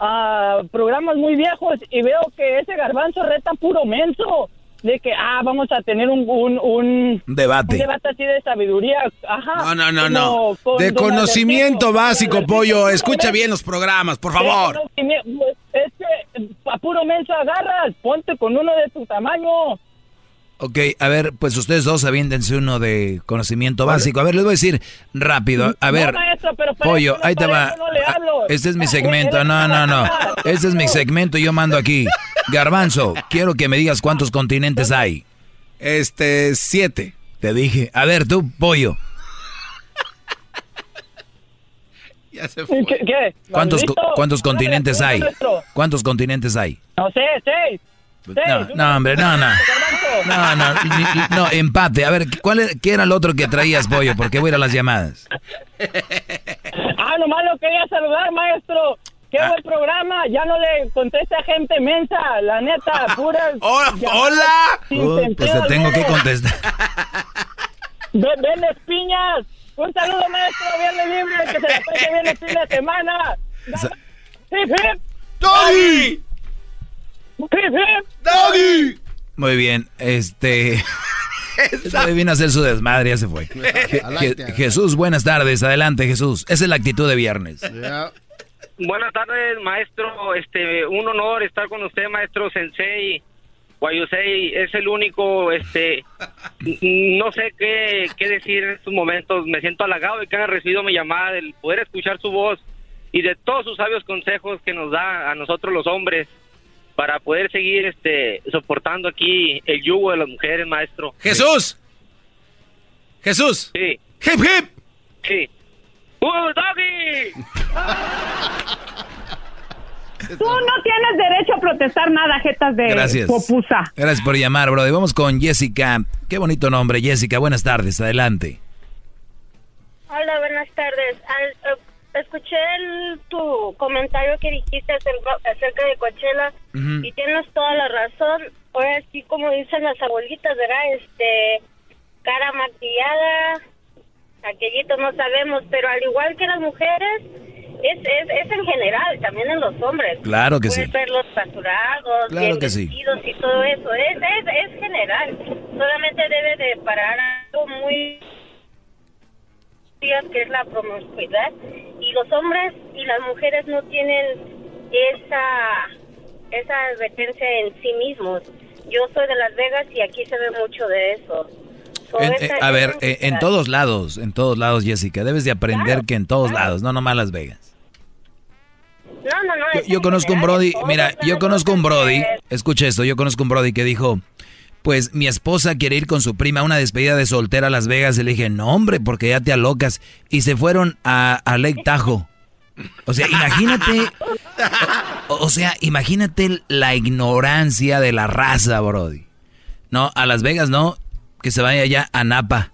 a programas muy viejos y veo que ese garbanzo reta puro menso de que ah vamos a tener un un, debate un debate así de sabiduría ajá no no no no de conocimiento básico pollo escucha bien los programas por favor es que a puro menso agarras ponte con uno de tu tamaño Ok, a ver, pues ustedes dos aviéndense uno de conocimiento básico. A ver, les voy a decir rápido. A ver, pollo, ahí te va. Este es mi segmento. No, no, no. Este es mi segmento y yo mando aquí. Garbanzo, quiero que me digas cuántos continentes hay. Este, siete. Te dije. A ver, tú, pollo. ya se fue. ¿Qué? ¿Cuántos, ¿cuántos continentes hay? ¿Cuántos continentes hay? No sé, seis. No, no, hombre, no, no. No, no, no, empate. A ver, ¿cuál es, ¿qué era el otro que traías, pollo? Porque voy a ir a las llamadas. Ah, nomás lo quería saludar, maestro. Qué ah. buen programa. Ya no le contesta a gente mensa, la neta, pura. ¡Hola! hola. pues te tengo que contestar. Ven, piñas. Un saludo, maestro. Viernes libre. Que se le pase bien el fin de semana. ¡Hip, hip! ¡Doggy! ¡Doggy! Muy bien, este... vino a hacer su desmadre, ya se fue. Jesús, buenas tardes, adelante Jesús. Esa es la actitud de viernes. Buenas tardes, maestro. Este, un honor estar con usted, maestro Sensei. Guayusei es el único, este, no sé qué, qué decir en estos momentos. Me siento halagado de que haya recibido mi llamada, del poder escuchar su voz y de todos sus sabios consejos que nos da a nosotros los hombres para poder seguir este soportando aquí el yugo de las mujeres, maestro. Jesús. Jesús. Sí. Hip hip. Sí. ¡Uh, doggy! Tú no tienes derecho a protestar nada, jetas de Gracias. popusa. Gracias por llamar, bro. Y vamos con Jessica. Qué bonito nombre, Jessica. Buenas tardes, adelante. Hola, buenas tardes. Al, eh, escuché tu comentario que dijiste acerca de Coachella y tienes toda la razón. Ahora sí, como dicen las abuelitas, ¿verdad? Este, cara maquillada, aquellito no sabemos, pero al igual que las mujeres, es, es, es en general, también en los hombres. Claro que Puedes sí. verlos saturados, claro que vestidos y todo eso. Es, es, es general. Solamente debe de parar algo muy que es la promiscuidad y los hombres y las mujeres no tienen esa esa advertencia en sí mismos. Yo soy de Las Vegas y aquí se ve mucho de eso. Eh, a ver, eh, en todos lados, en todos lados, Jessica, debes de aprender que en todos lados, no nomás Las Vegas. No, no, no. Yo, yo conozco un Brody, mira, yo conozco un Brody, escucha esto, yo conozco un Brody que dijo, pues mi esposa quiere ir con su prima a una despedida de soltera a Las Vegas. Y le dije, no hombre, porque ya te alocas. Y se fueron a, Lake Tahoe. O sea, imagínate, o, sea, imagínate la ignorancia de la raza, Brody. No, a Las Vegas no, que se vaya allá a Napa.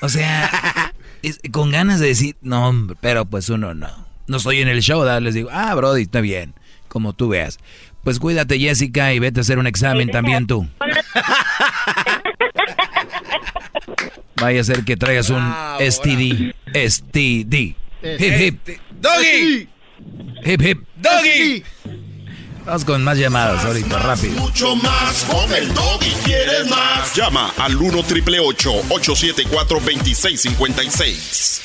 O sea, con ganas de decir, no, hombre, pero pues uno no. No estoy en el show, les digo, ah, Brody, está bien, como tú veas. Pues cuídate, Jessica, y vete a hacer un examen también tú. Vaya a ser que traigas un ah, STD. STD. Hip hip. Doggy. Hip hip. Doggy. Vamos con más llamadas ahorita, rápido. Mucho más con el doggy. ¿Quieres más? Llama al 1 triple 874 2656.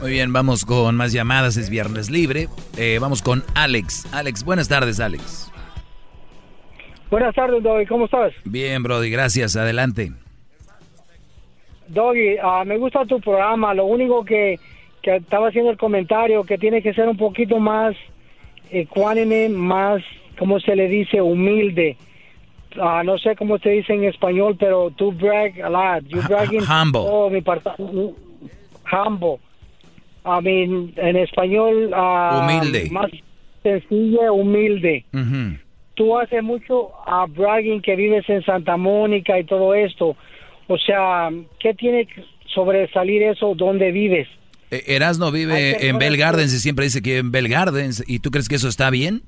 Muy bien, vamos con más llamadas, es viernes libre. Eh, vamos con Alex. Alex, buenas tardes, Alex. Buenas tardes, Doggy, ¿cómo estás? Bien, Brody, gracias, adelante. Doggy, uh, me gusta tu programa, lo único que, que, estaba haciendo el comentario, que tiene que ser un poquito más ecuánime, más, ¿cómo se le dice? Humilde. Uh, no sé cómo se dice en español, pero tú brag a lot. You bragging humble. Oh, mi humble. I mean, en español... Uh, humilde. Más sencilla, humilde. Tú haces mucho a bragging que vives en Santa Mónica y todo esto. O sea, ¿qué tiene que sobresalir eso? ¿Dónde vives? Eh, Erasno vive en Bell Gardens y siempre dice que en Bell Gardens. ¿Y tú crees que eso está bien?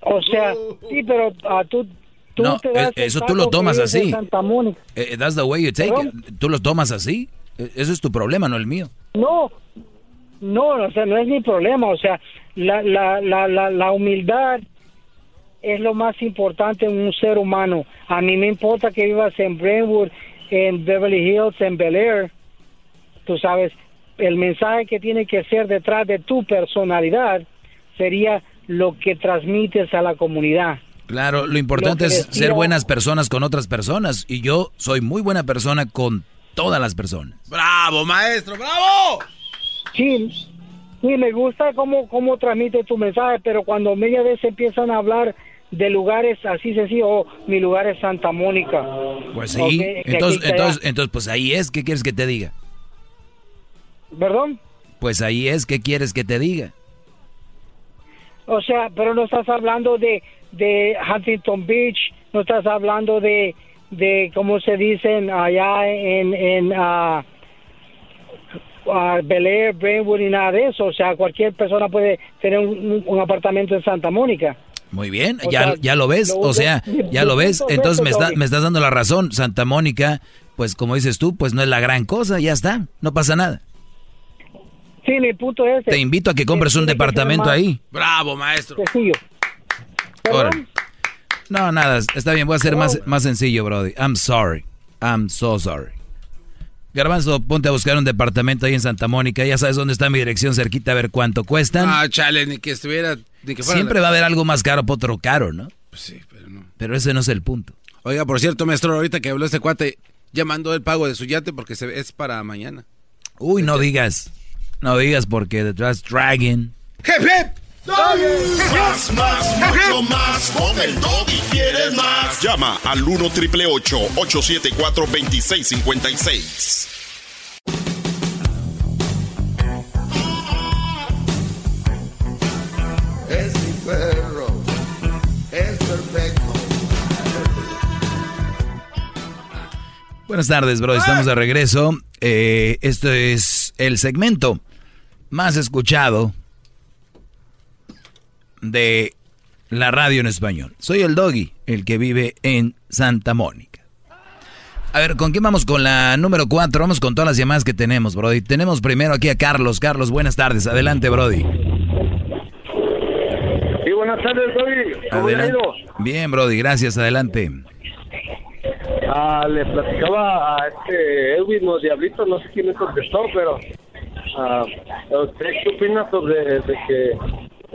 O sea, sí, pero uh, tú, tú no, te das eh, eso tú lo tomas así. Santa Mónica. Eh, that's the way you take it. Tú lo tomas así. E-, Eso es tu problema, no el mío. No, no, o sea, no es mi problema. O sea, la, la, la, la, la humildad es lo más importante en un ser humano. A mí me importa que vivas en Brentwood, en Beverly Hills, en Bel Air, tú sabes, el mensaje que tiene que ser detrás de tu personalidad sería lo que transmites a la comunidad. Claro, lo importante es ser buenas personas con otras personas y yo soy muy buena persona con todas las personas. ¡Bravo, maestro! ¡Bravo! Sí, sí, me gusta cómo, cómo transmite tu mensaje, pero cuando media vez empiezan a hablar de lugares así sencillo, oh, mi lugar es Santa Mónica. Pues sí, entonces, entonces, entonces, pues ahí es, ¿qué quieres que te diga? ¿Perdón? Pues ahí es, ¿qué quieres que te diga? O sea, pero no estás hablando de, de Huntington Beach, no estás hablando de, de ¿cómo se dicen allá en, en uh, Bel Air, Brentwood y nada de eso? O sea, cualquier persona puede tener un apartamento en Santa Mónica. Muy bien, ya, ya lo ves, o sea, ya lo ves, entonces me, me estás dando la razón, Santa Mónica, pues como dices tú, pues no es la gran cosa, ya está, no pasa nada. Sí, mi punto es... Te invito a que compres un departamento ahí. Bravo, maestro. Sencillo. No, nada, está bien, voy a ser más, más sencillo, Brody. I'm sorry, I'm so sorry. Garbanzo, ponte a buscar un departamento ahí en Santa Mónica. Ya sabes dónde está mi dirección cerquita, a ver cuánto cuestan. Ah, chale, ni que estuviera. Siempre va a haber algo más caro, otro caro, ¿no? Pues sí, pero no. Pero ese no es el punto. Oiga, por cierto, maestro, ahorita que habló este cuate, ya mandó el pago de su yate porque se, es para mañana. Uy, no digas. No digas porque detrás Dragon. ¡Jefe! Más, más, mucho más. Con el y quieres más. Llama al 1 triple 874 2656. Es mi perro. Es perfecto. Buenas tardes, bro. Estamos de regreso. Eh, esto es el segmento más escuchado de la radio en español. Soy el doggy, el que vive en Santa Mónica. A ver, ¿con quién vamos? Con la número 4. Vamos con todas las llamadas que tenemos, Brody. Tenemos primero aquí a Carlos. Carlos, buenas tardes. Adelante, Brody. Sí, buenas tardes, Doggy. ¿Cómo Adelante. Bien, Brody, gracias. Adelante. Ah, le platicaba a este Edwin o Diablito, no sé quién me contestó, pero ah, ¿usted qué opina sobre de que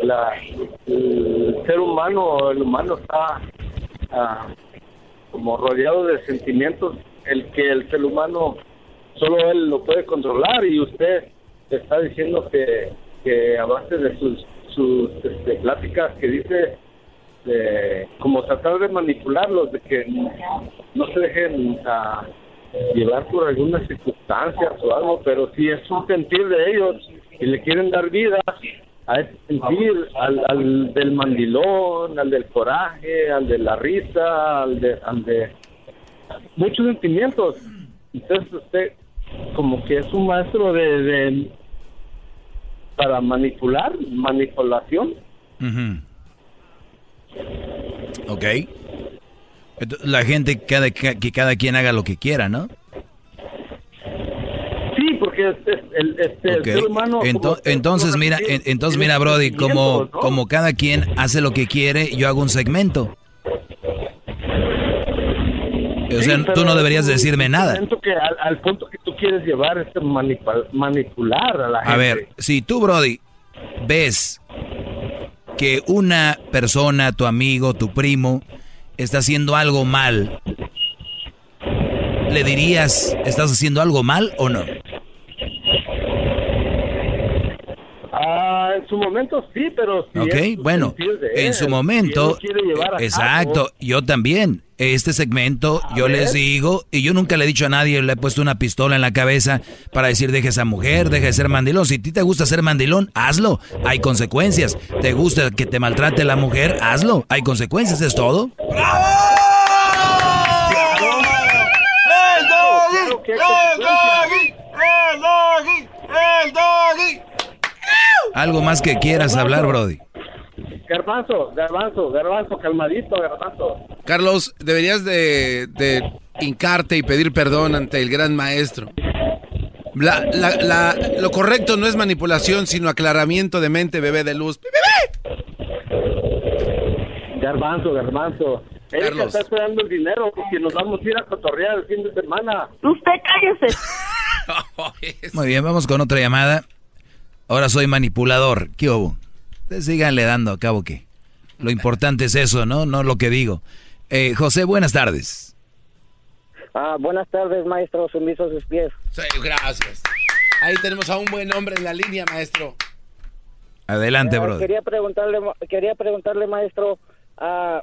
la, el ser humano, el humano está ah, como rodeado de sentimientos, el que el ser humano solo él lo puede controlar y usted está diciendo que, que a base de sus, sus este, pláticas que dice de, como tratar de manipularlos, de que no se dejen ah, llevar por algunas circunstancias o algo, pero si es un sentir de ellos y le quieren dar vida, a sentir al, al, del mandilón, al del coraje, al de la risa, al de, al de muchos sentimientos. Entonces usted como que es un maestro de, de para manipular, manipulación. Ok. La gente, cada, que cada quien haga lo que quiera, ¿no? Porque el, este, ser humano... entonces, mira, entonces mira, Brody, como, como cada quien hace lo que quiere, yo hago un segmento. O sea, tú no deberías decirme nada. Que al, punto que tú quieres llevar es manipular a la gente. A ver, si tú, Brody, ves que una persona, tu amigo, tu primo, está haciendo algo mal, ¿le dirías, estás haciendo algo mal o no? Ah, en su momento sí, pero... Si ok, bueno, en su momento... exacto, yo también. Este segmento yo les digo, y yo nunca le he dicho a nadie, le he puesto una pistola en la cabeza para decir deje esa mujer, deje de ser mandilón. Si a ti te gusta ser mandilón, hazlo, hay consecuencias. ¿Te gusta que te maltrate la mujer? Hazlo, hay consecuencias, es todo. ¡Bravo! ¡El doggy! ¡El doggy! ¡El doggy! ¡El doggy! Algo más que quieras hablar, Brody. Garbanzo, garbanzo, garbanzo, calmadito, garbanzo. Carlos, deberías de, de hincarte y pedir perdón ante el gran maestro. La, la, la, lo correcto no es manipulación, sino aclaramiento de mente, bebé de luz. ¡Bebé! Garbanzo, garbanzo. Carlos. está esperando el dinero porque nos vamos a ir a cotorrear el fin de semana. Usted cállese. Muy bien, vamos con otra llamada. Ahora soy manipulador. ¿Qué hubo? Ustedes síganle dando a cabo que lo importante es eso, ¿no? No lo que digo. Eh, José, buenas tardes. Ah, buenas tardes, maestro. Sumiso a sus pies. Sí, gracias. Ahí tenemos a un buen hombre en la línea, maestro. Adelante, Eh, brother. Quería preguntarle, quería preguntarle, maestro, ah,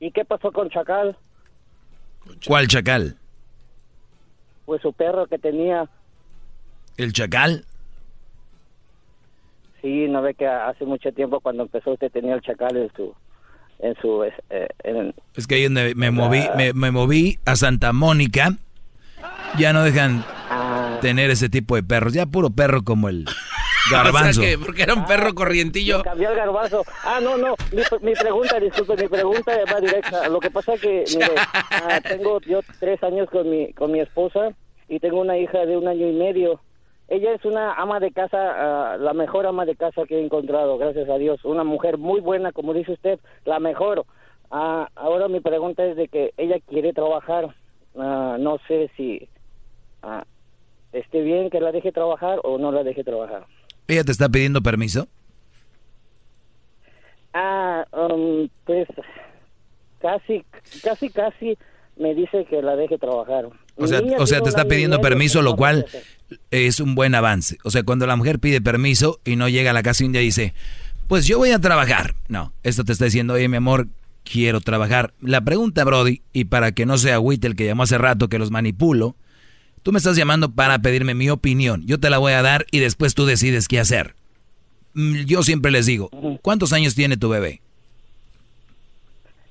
¿y qué pasó con Chacal? ¿Cuál chacal? Pues su perro que tenía. ¿El chacal? Sí, no ve que hace mucho tiempo cuando empezó usted tenía el Chacal en su, en su, eh, en- Es que ahí donde me moví, me, me moví a Santa Mónica, ya no dejan tener ese tipo de perros. Ya puro perro como el garbanzo. O sea que, porque era un perro corrientillo. Cambió el garbanzo. Ah, no, no. Mi, mi pregunta, disculpe, mi pregunta va directa. Lo que pasa que, mire, ah, tengo yo tres años con mi, con mi esposa y tengo una hija de un año y medio. Ella es una ama de casa, ah, la mejor ama de casa que he encontrado, gracias a Dios. Una mujer muy buena, como dice usted, la mejor. Ah, ahora mi pregunta es de que ella quiere trabajar. Ah, no sé si esté bien que la deje trabajar o no la deje trabajar. ¿Ella te está pidiendo permiso? Ah, um, pues casi, casi, casi me dice que la deje trabajar. O sea, o sea te está pidiendo permiso, lo cual es un buen avance. O sea, cuando la mujer pide permiso y no llega a la casa y un día dice, pues yo voy a trabajar. No, esto te está diciendo, oye, mi amor, quiero trabajar. La pregunta, Brody, y para que no sea agüite el que llamó hace rato que los manipulo, tú me estás llamando para pedirme mi opinión. Yo te la voy a dar y después tú decides qué hacer. Mm, Yo siempre les digo, ¿cuántos años tiene tu bebé?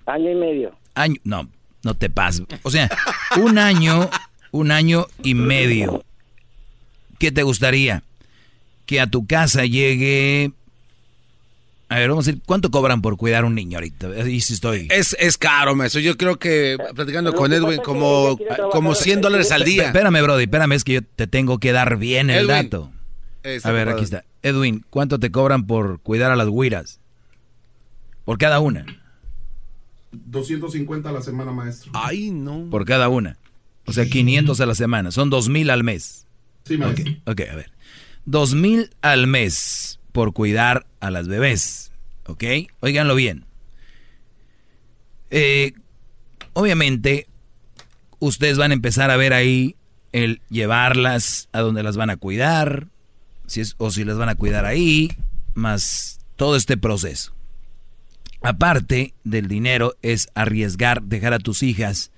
Año y medio. Año, no, no te pases. O sea, un año, un año y medio. ¿Qué te gustaría? Que a tu casa llegue... A ver, vamos a decir, ¿cuánto cobran por cuidar un niño ahorita? Ahí sí estoy. Es, es caro, maestro. Yo creo que, platicando con Edwin, como, como 100 dólares al día. Espérame, Brody, espérame, es que yo te tengo que dar bien el Edwin. dato. A ver, aquí está. Edwin, ¿cuánto te cobran por cuidar a las güiras? Por cada una. 250 a la semana, maestro. Ay, no. Por cada una. O sea, 500 a la semana. Son 2000 al mes. Sí, maestro. Ok, a ver. 2000 al mes por cuidar a las bebés. ¿Ok? Óiganlo bien. Eh, obviamente, ustedes van a empezar a ver ahí el llevarlas a donde las van a cuidar, si es, o si las van a cuidar ahí, más todo este proceso. Aparte del dinero es arriesgar, dejar a tus hijas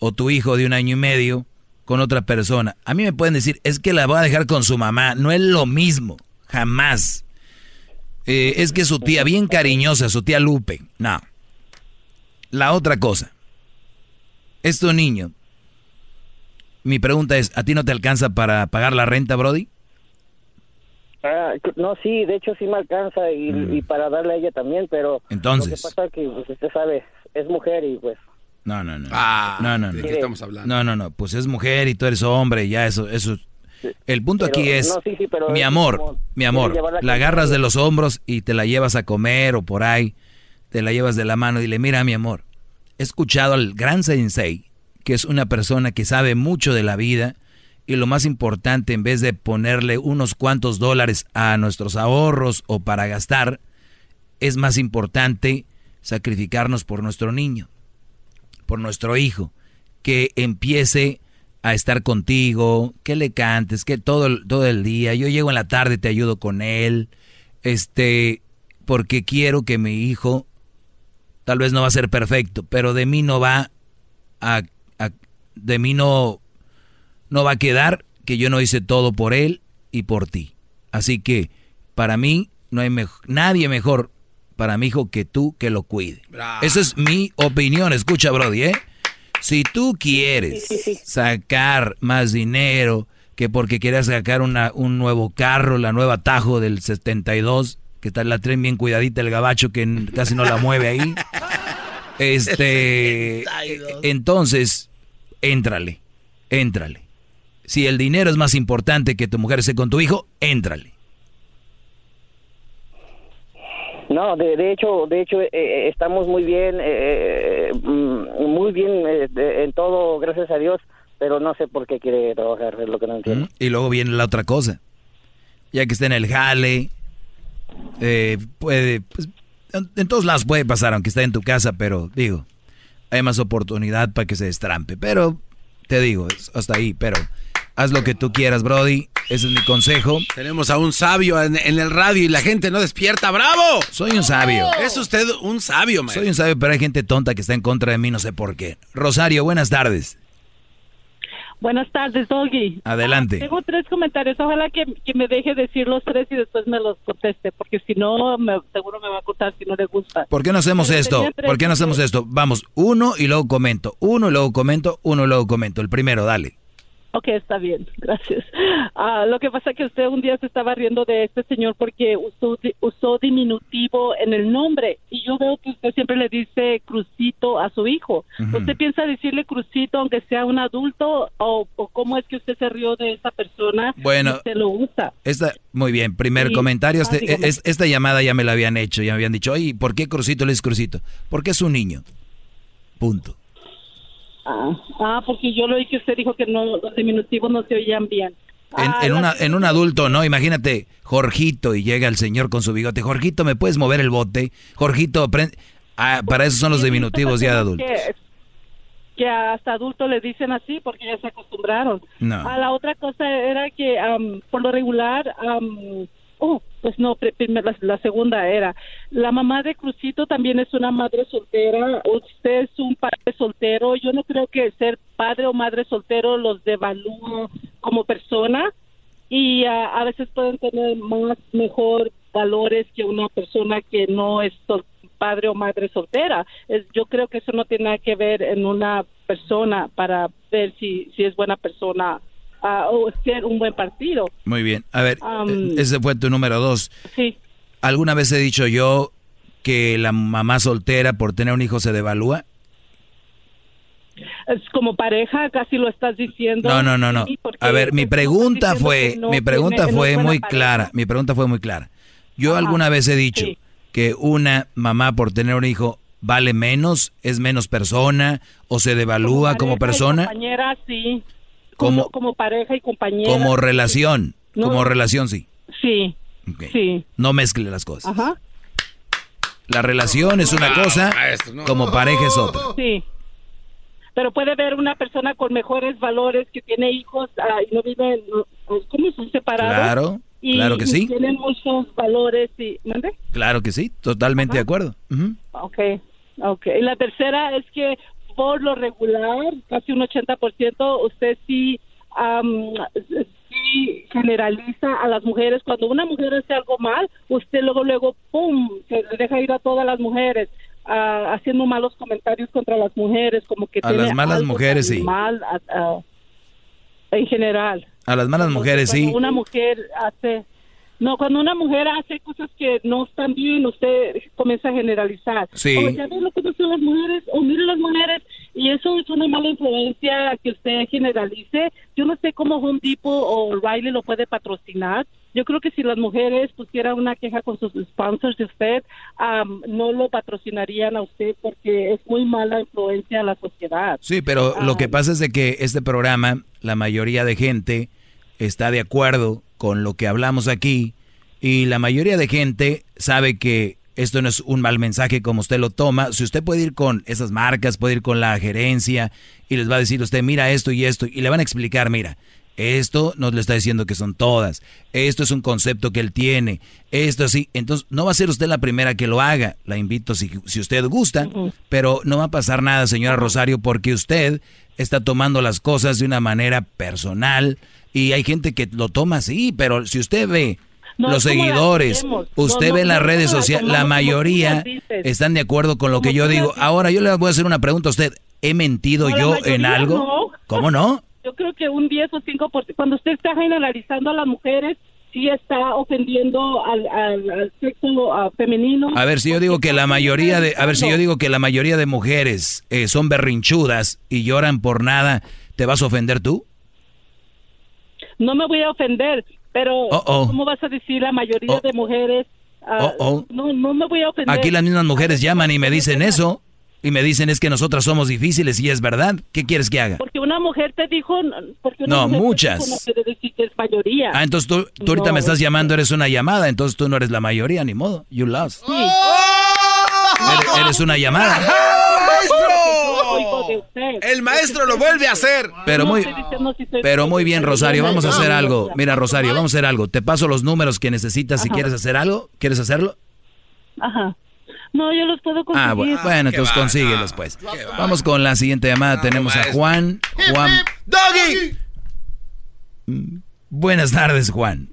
o tu hijo de un año y medio con otra persona. A mí me pueden decir, es que la voy a dejar con su mamá. No es lo mismo, jamás. Eh, es que su tía, bien cariñosa, su tía Lupe. No. La otra cosa. Es tu niño. Mi pregunta es, ¿a ti no te alcanza para pagar la renta, Brody? Ah, no, sí, de hecho sí me alcanza y, y para darle a ella también, pero Entonces. lo que pasa es que pues, usted sabe, es mujer y pues No, no, no. Ah, no, no, no. ¿de qué estamos hablando? No, no, no. Pues es mujer y tú eres hombre, ya eso, eso. El punto Pero, aquí es, no, sí, sí, pero mi es amor, como- mi amor, la con- agarras de los hombros y te la llevas a comer o por ahí, te la llevas de la mano y dile, mira, mi amor, he escuchado al gran sensei, que es una persona que sabe mucho de la vida y lo más importante, en vez de ponerle unos cuantos dólares a nuestros ahorros o para gastar, es más importante sacrificarnos por nuestro niño, por nuestro hijo, que empiece a estar contigo, que le cantes, que todo, todo el día, yo llego en la tarde, te ayudo con él, este, porque quiero que mi hijo, tal vez no va a ser perfecto, pero de mí no va a, a- de mí no, no va a quedar que yo no hice todo por él y por ti. Así que para mí no hay nadie mejor para mi hijo que tú que lo cuide. Esa es mi opinión, escucha Brody, ¿eh? Si tú quieres sacar más dinero que porque quieras sacar una, un nuevo carro, la nueva Tajo del 72, que está la tren bien cuidadita, el gabacho que casi no la mueve ahí. Este, entonces, éntrale, éntrale. Si el dinero es más importante que tu mujer esté con tu hijo, éntrale. No, de, de hecho, de hecho, eh, eh, estamos muy bien, eh, mm, muy bien eh, de- en todo, gracias a Dios. pero no sé por qué quiere trabajar, es lo que no entiendo. Y luego viene la otra cosa. Ya que está en el jale, eh, puede, pues, en todos lados puede pasar, aunque esté en tu casa, pero digo, hay más oportunidad para que se destrampe. Pero, te digo, hasta ahí, pero haz lo que tú quieras, Brody. Ese es mi consejo. Tenemos a un sabio en, el radio y la gente no despierta. ¡Bravo! Soy un sabio. Es usted un sabio, man. Soy un sabio, pero hay gente tonta que está en contra de mí, no sé por qué. Rosario, buenas tardes. Buenas tardes, Doggy. Adelante. tengo tres comentarios. Ojalá que, me deje decir los tres y después me los conteste, porque si no, seguro me va a contar si no le gusta. ¿Por qué no hacemos esto? ¿Por qué no hacemos esto? Vamos, uno y luego comento. Uno y luego comento, uno y luego comento. El primero, dale. Ok, está bien, gracias. Ah, lo que pasa es que usted un día se estaba riendo de este señor porque usó, usó diminutivo en el nombre y yo veo que usted siempre le dice Crucito a su hijo. ¿Usted piensa decirle Crucito aunque sea un adulto o, cómo es que usted se rió de esa persona? Bueno, se lo usa. Esta, muy bien, primer comentario. Ah, este, esta llamada ya me la habían hecho, ya me habían dicho, oye, ¿por qué Crucito le es Crucito? Porque es un niño. Punto. Ah, ah, porque yo lo oí que usted dijo que no, los diminutivos no se oían bien. En, ah, en, una, en un adulto, ¿no? Imagínate, Jorgito, y llega el señor con su bigote. Jorgito, ¿me puedes mover el bote? Jorgito, ah, para eso son los diminutivos ya de adultos. Que, hasta adultos le dicen así porque ya se acostumbraron. No. A la otra cosa era que, por lo regular, Oh, pues no, la, segunda era. La mamá de Crucito también es una madre soltera. Usted es un padre soltero. Yo no creo que ser padre o madre soltero los devalúe como persona y a veces pueden tener más, mejor valores que una persona que no es padre o madre soltera. Es, yo creo que eso no tiene nada que ver en una persona para ver si, si es buena persona o ser un buen partido. Muy bien. A ver, ese fue tu número dos. Sí. ¿Alguna vez he dicho yo que la mamá soltera por tener un hijo se devalúa? Es como pareja, casi lo estás diciendo. No, no, no, no. A ver, mi pregunta fue, mi pregunta fue muy clara. Mi pregunta fue muy clara. Yo alguna vez he dicho que una mamá por tener un hijo vale menos, es menos persona o se devalúa como, persona. Compañera, sí. Como, como pareja y compañera. Como relación. Como relación, sí. Sí. Sí. No mezcle las cosas. Ajá. La relación es una cosa, como pareja es otra. Sí. Pero puede ver una persona con mejores valores que tiene hijos ah, y no vive, ¿cómo son separados? Claro, claro que sí. Tienen muchos valores y... ¿Mande? Claro que sí, totalmente de acuerdo. Ok, ok. Y la tercera es que por lo regular, casi un 80%, usted sí, sí generaliza a las mujeres. Cuando una mujer hace algo mal, usted luego, luego, ¡pum!, se deja ir a todas las mujeres. haciendo malos comentarios contra las mujeres, como que a las malas mujeres sí. Mal en general. A las malas mujeres sí. Una mujer hace no, cuando una mujer hace cosas que no están bien, usted comienza a generalizar. Sí. O ya ve lo que hacen las mujeres, o mire las mujeres, y eso es una mala influencia que usted generalice. Yo no sé cómo Home Depot o Riley lo puede patrocinar. Yo creo que si las mujeres pusieran una queja con sus sponsors de usted, no lo patrocinarían a usted porque es muy mala influencia a la sociedad. Sí, pero lo que pasa es de que este programa, la mayoría de gente está de acuerdo con lo que hablamos aquí y la mayoría de gente sabe que esto no es un mal mensaje como usted lo toma. Si usted puede ir con esas marcas, puede ir con la gerencia y les va a decir usted, mira esto y esto, y le van a explicar, mira, esto no le está diciendo que son todas, esto es un concepto que él tiene, esto así, entonces no va a ser usted la primera que lo haga, la invito si, si usted gusta, pero no va a pasar nada, señora Rosario, porque usted está tomando las cosas de una manera personal, y hay gente que lo toma así, pero si usted ve los seguidores, usted ve en las redes sociales, la mayoría están de acuerdo con lo que yo digo. Ahora yo le voy a hacer una pregunta a usted. ¿He mentido yo en algo? ¿Cómo no? Yo creo que un 10 o 5%. Cuando usted está generalizando a las mujeres, sí está ofendiendo al, al, sexo femenino. A ver si yo digo que la mayoría de, a ver si yo digo que la mayoría de mujeres eh, son berrinchudas y lloran por nada, ¿te vas a ofender tú? No me voy a ofender, pero ¿cómo vas a decir la mayoría de mujeres? Ah, no, no me voy a ofender. Aquí las mismas mujeres llaman y me dicen eso. Y me dicen es que nosotras somos difíciles y es verdad. ¿Qué quieres que haga? Porque una mujer te dijo... Porque no, muchas. que es mayoría. Ah, entonces tú, ahorita me estás llamando, eres una llamada, entonces tú no eres la mayoría, ni modo. You lost. Sí. Eres, una llamada. El maestro lo vuelve a hacer. Pero muy, pero muy bien, Rosario. Vamos a hacer algo. Mira, Rosario, vamos a hacer algo. Te paso los números que necesitas si quieres hacer algo. ¿Quieres hacerlo? Ajá. No, yo los puedo conseguir. Ah, bueno, bueno entonces consíguelos, pues. Vamos con la siguiente llamada. Tenemos a Juan. Juan. ¡Doggy! Mm, buenas tardes, Juan.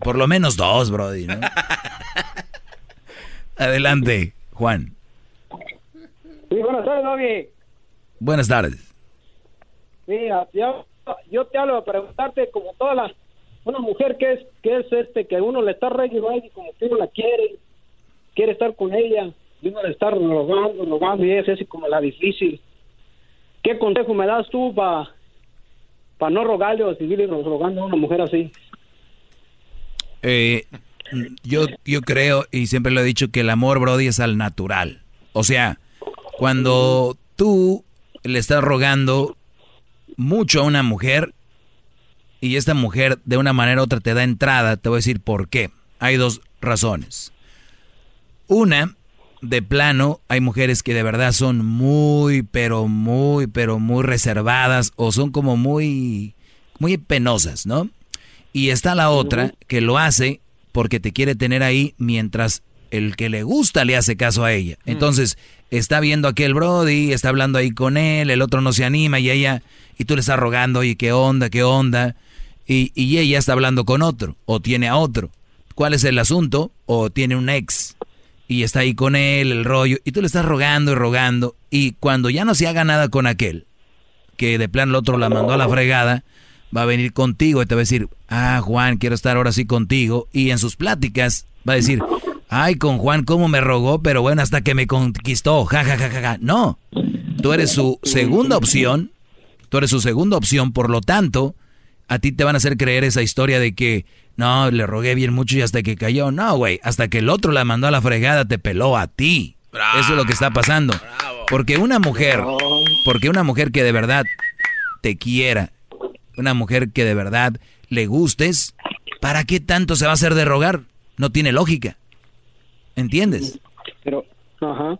Por lo menos dos, Brody, ¿no? Adelante, Juan. Sí, buenas tardes, Doggy. Buenas tardes. Mira, yo, yo te hablo para preguntarte como toda la una mujer que es que es este que uno le está regando y como que uno la quiere quiere estar con ella y uno le está rogando rogando y es así como la difícil. Qué consejo me das tú para para no rogarle o seguirle rogando a una mujer así eh, yo yo creo y siempre lo he dicho que el amor Brody es al natural. O sea cuando tú le estás rogando mucho a una mujer y esta mujer de una manera u otra te da entrada, te voy a decir por qué. Hay dos razones. Una, de plano, hay mujeres que de verdad son muy, pero muy, pero muy reservadas o son como muy, muy penosas, ¿no? Y está la otra que lo hace porque te quiere tener ahí mientras el que le gusta le hace caso a ella. Mm. Entonces, está viendo aquel Brody, está hablando ahí con él, el otro no se anima y ella, y tú le estás rogando, oye, qué onda, qué onda, y, y ella está hablando con otro, o tiene a otro. ¿Cuál es el asunto? O tiene un ex, y está ahí con él, el rollo, y tú le estás rogando y rogando, y cuando ya no se haga nada con aquel, que de plan el otro la mandó a la fregada, va a venir contigo y te va a decir, ah, Juan, quiero estar ahora sí contigo, y en sus pláticas va a decir, Ay, con Juan, cómo me rogó, pero bueno, hasta que me conquistó. Ja, ja, ja, ja, ja. No. Tú eres su segunda opción. Tú eres su segunda opción, por lo tanto, a ti te van a hacer creer esa historia de que no, le rogué bien mucho y hasta que cayó. No, güey, hasta que el otro la mandó a la fregada, te peló a ti. Eso es lo que está pasando. Porque una mujer, porque una mujer que de verdad te quiera, una mujer que de verdad le gustes, ¿para qué tanto se va a hacer de rogar? No tiene lógica. ¿Entiendes? Pero, ajá.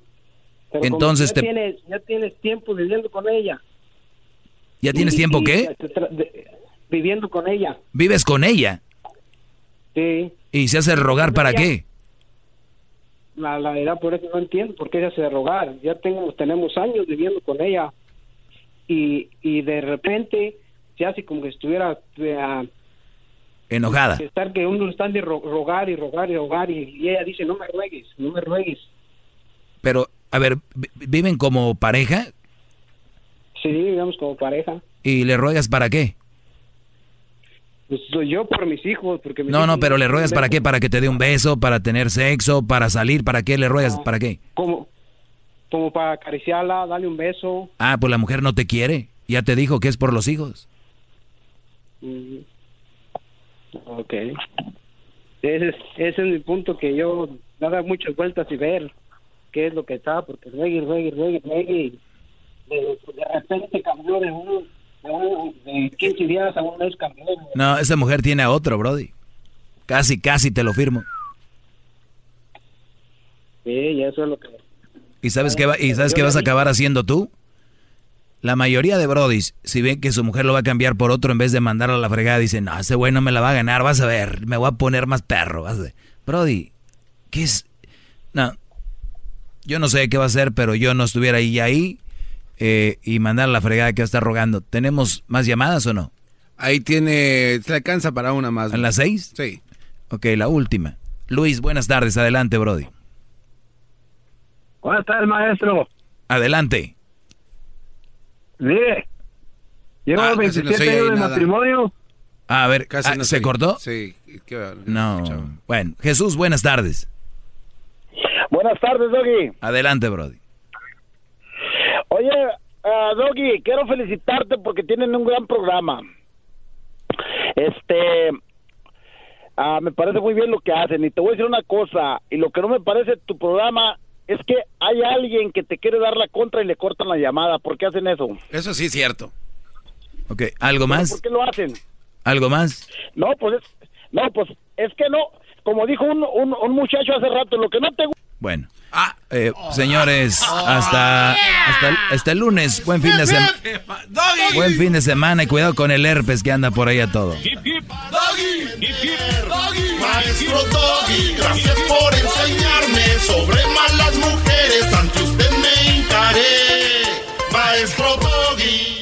Entonces ya te... Tienes, ya tienes tiempo viviendo con ella. ¿Ya tienes tiempo qué? viviendo con ella. ¿Vives con ella? Sí. ¿Y se hace rogar para qué? La, la verdad, por eso no entiendo por qué se hace rogar. Ya tengo, tenemos años viviendo con ella y, y de repente se hace como que estuviera eh, enojada. Estar que uno está de rogar y rogar y rogar y, ella dice, no me ruegues, no me ruegues. Pero, a ver, ¿viven como pareja? Sí, vivimos como pareja. ¿Y le ruegas para qué? Pues soy yo por mis hijos, porque No, no, pero le ruegas para qué? Para que te dé un beso, para tener sexo, para salir, ¿para qué le ruegas? ¿Para qué? Como, como para acariciarla, darle un beso. Ah, pues la mujer no te quiere. Ya te dijo que es por los hijos. Ok. Ese es, ese es mi punto que yo dar muchas vueltas y ver qué es lo que está, porque ruegue, ruegue, ruegue, ruegue. De, de repente cambió de un, de, de 15 días a un mes cambió. No, esa mujer tiene a otro, Brody. Casi, casi te lo firmo. Sí, eso es lo que... ¿Y sabes qué, va, ¿y sabes qué vas a acabar haciendo tú? La mayoría de brodis, si ven que su mujer lo va a cambiar por otro en vez de mandarlo a la fregada, dicen, no, ese güey no me la va a ganar, vas a ver, me voy a poner más perro. Vas a Brody, ¿qué es? No, yo no sé qué va a hacer, pero yo no estuviera ahí ahí eh, y mandar a la fregada que va a estar rogando. ¿Tenemos más llamadas o no? Ahí tiene, se alcanza para una más. ¿En las seis? Sí. Ok, la última. Luis, buenas tardes, adelante, Brody. Buenas tardes, maestro. Adelante. Mire, llevo ah, 27 años de matrimonio. a ver, Casi ah, ¿se cortó? Sí. no. Bueno, Jesús, buenas tardes. Buenas tardes, Doggy. Adelante, Brody. Oye, uh, Doggy, quiero felicitarte porque tienen un gran programa. Este, uh, me parece muy bien lo que hacen y te voy a decir una cosa, y lo que no me parece tu programa es que hay alguien que te quiere dar la contra y le cortan la llamada. ¿Por qué hacen eso? Eso sí es cierto. Ok, ¿algo más? ¿Por qué lo hacen? ¿Algo más? No, pues es, no, pues es que no. Como dijo un, un, un muchacho hace rato, lo que no te gusta. Bueno. Eh, señores, hasta, hasta, el, hasta, el lunes. Buen fin de semana. Buen fin de semana y cuidado con el herpes que anda por ahí a todo. Maestro Doggy, gracias por enseñarme sobre malas mujeres. Ante usted me encaré. Maestro Doggy.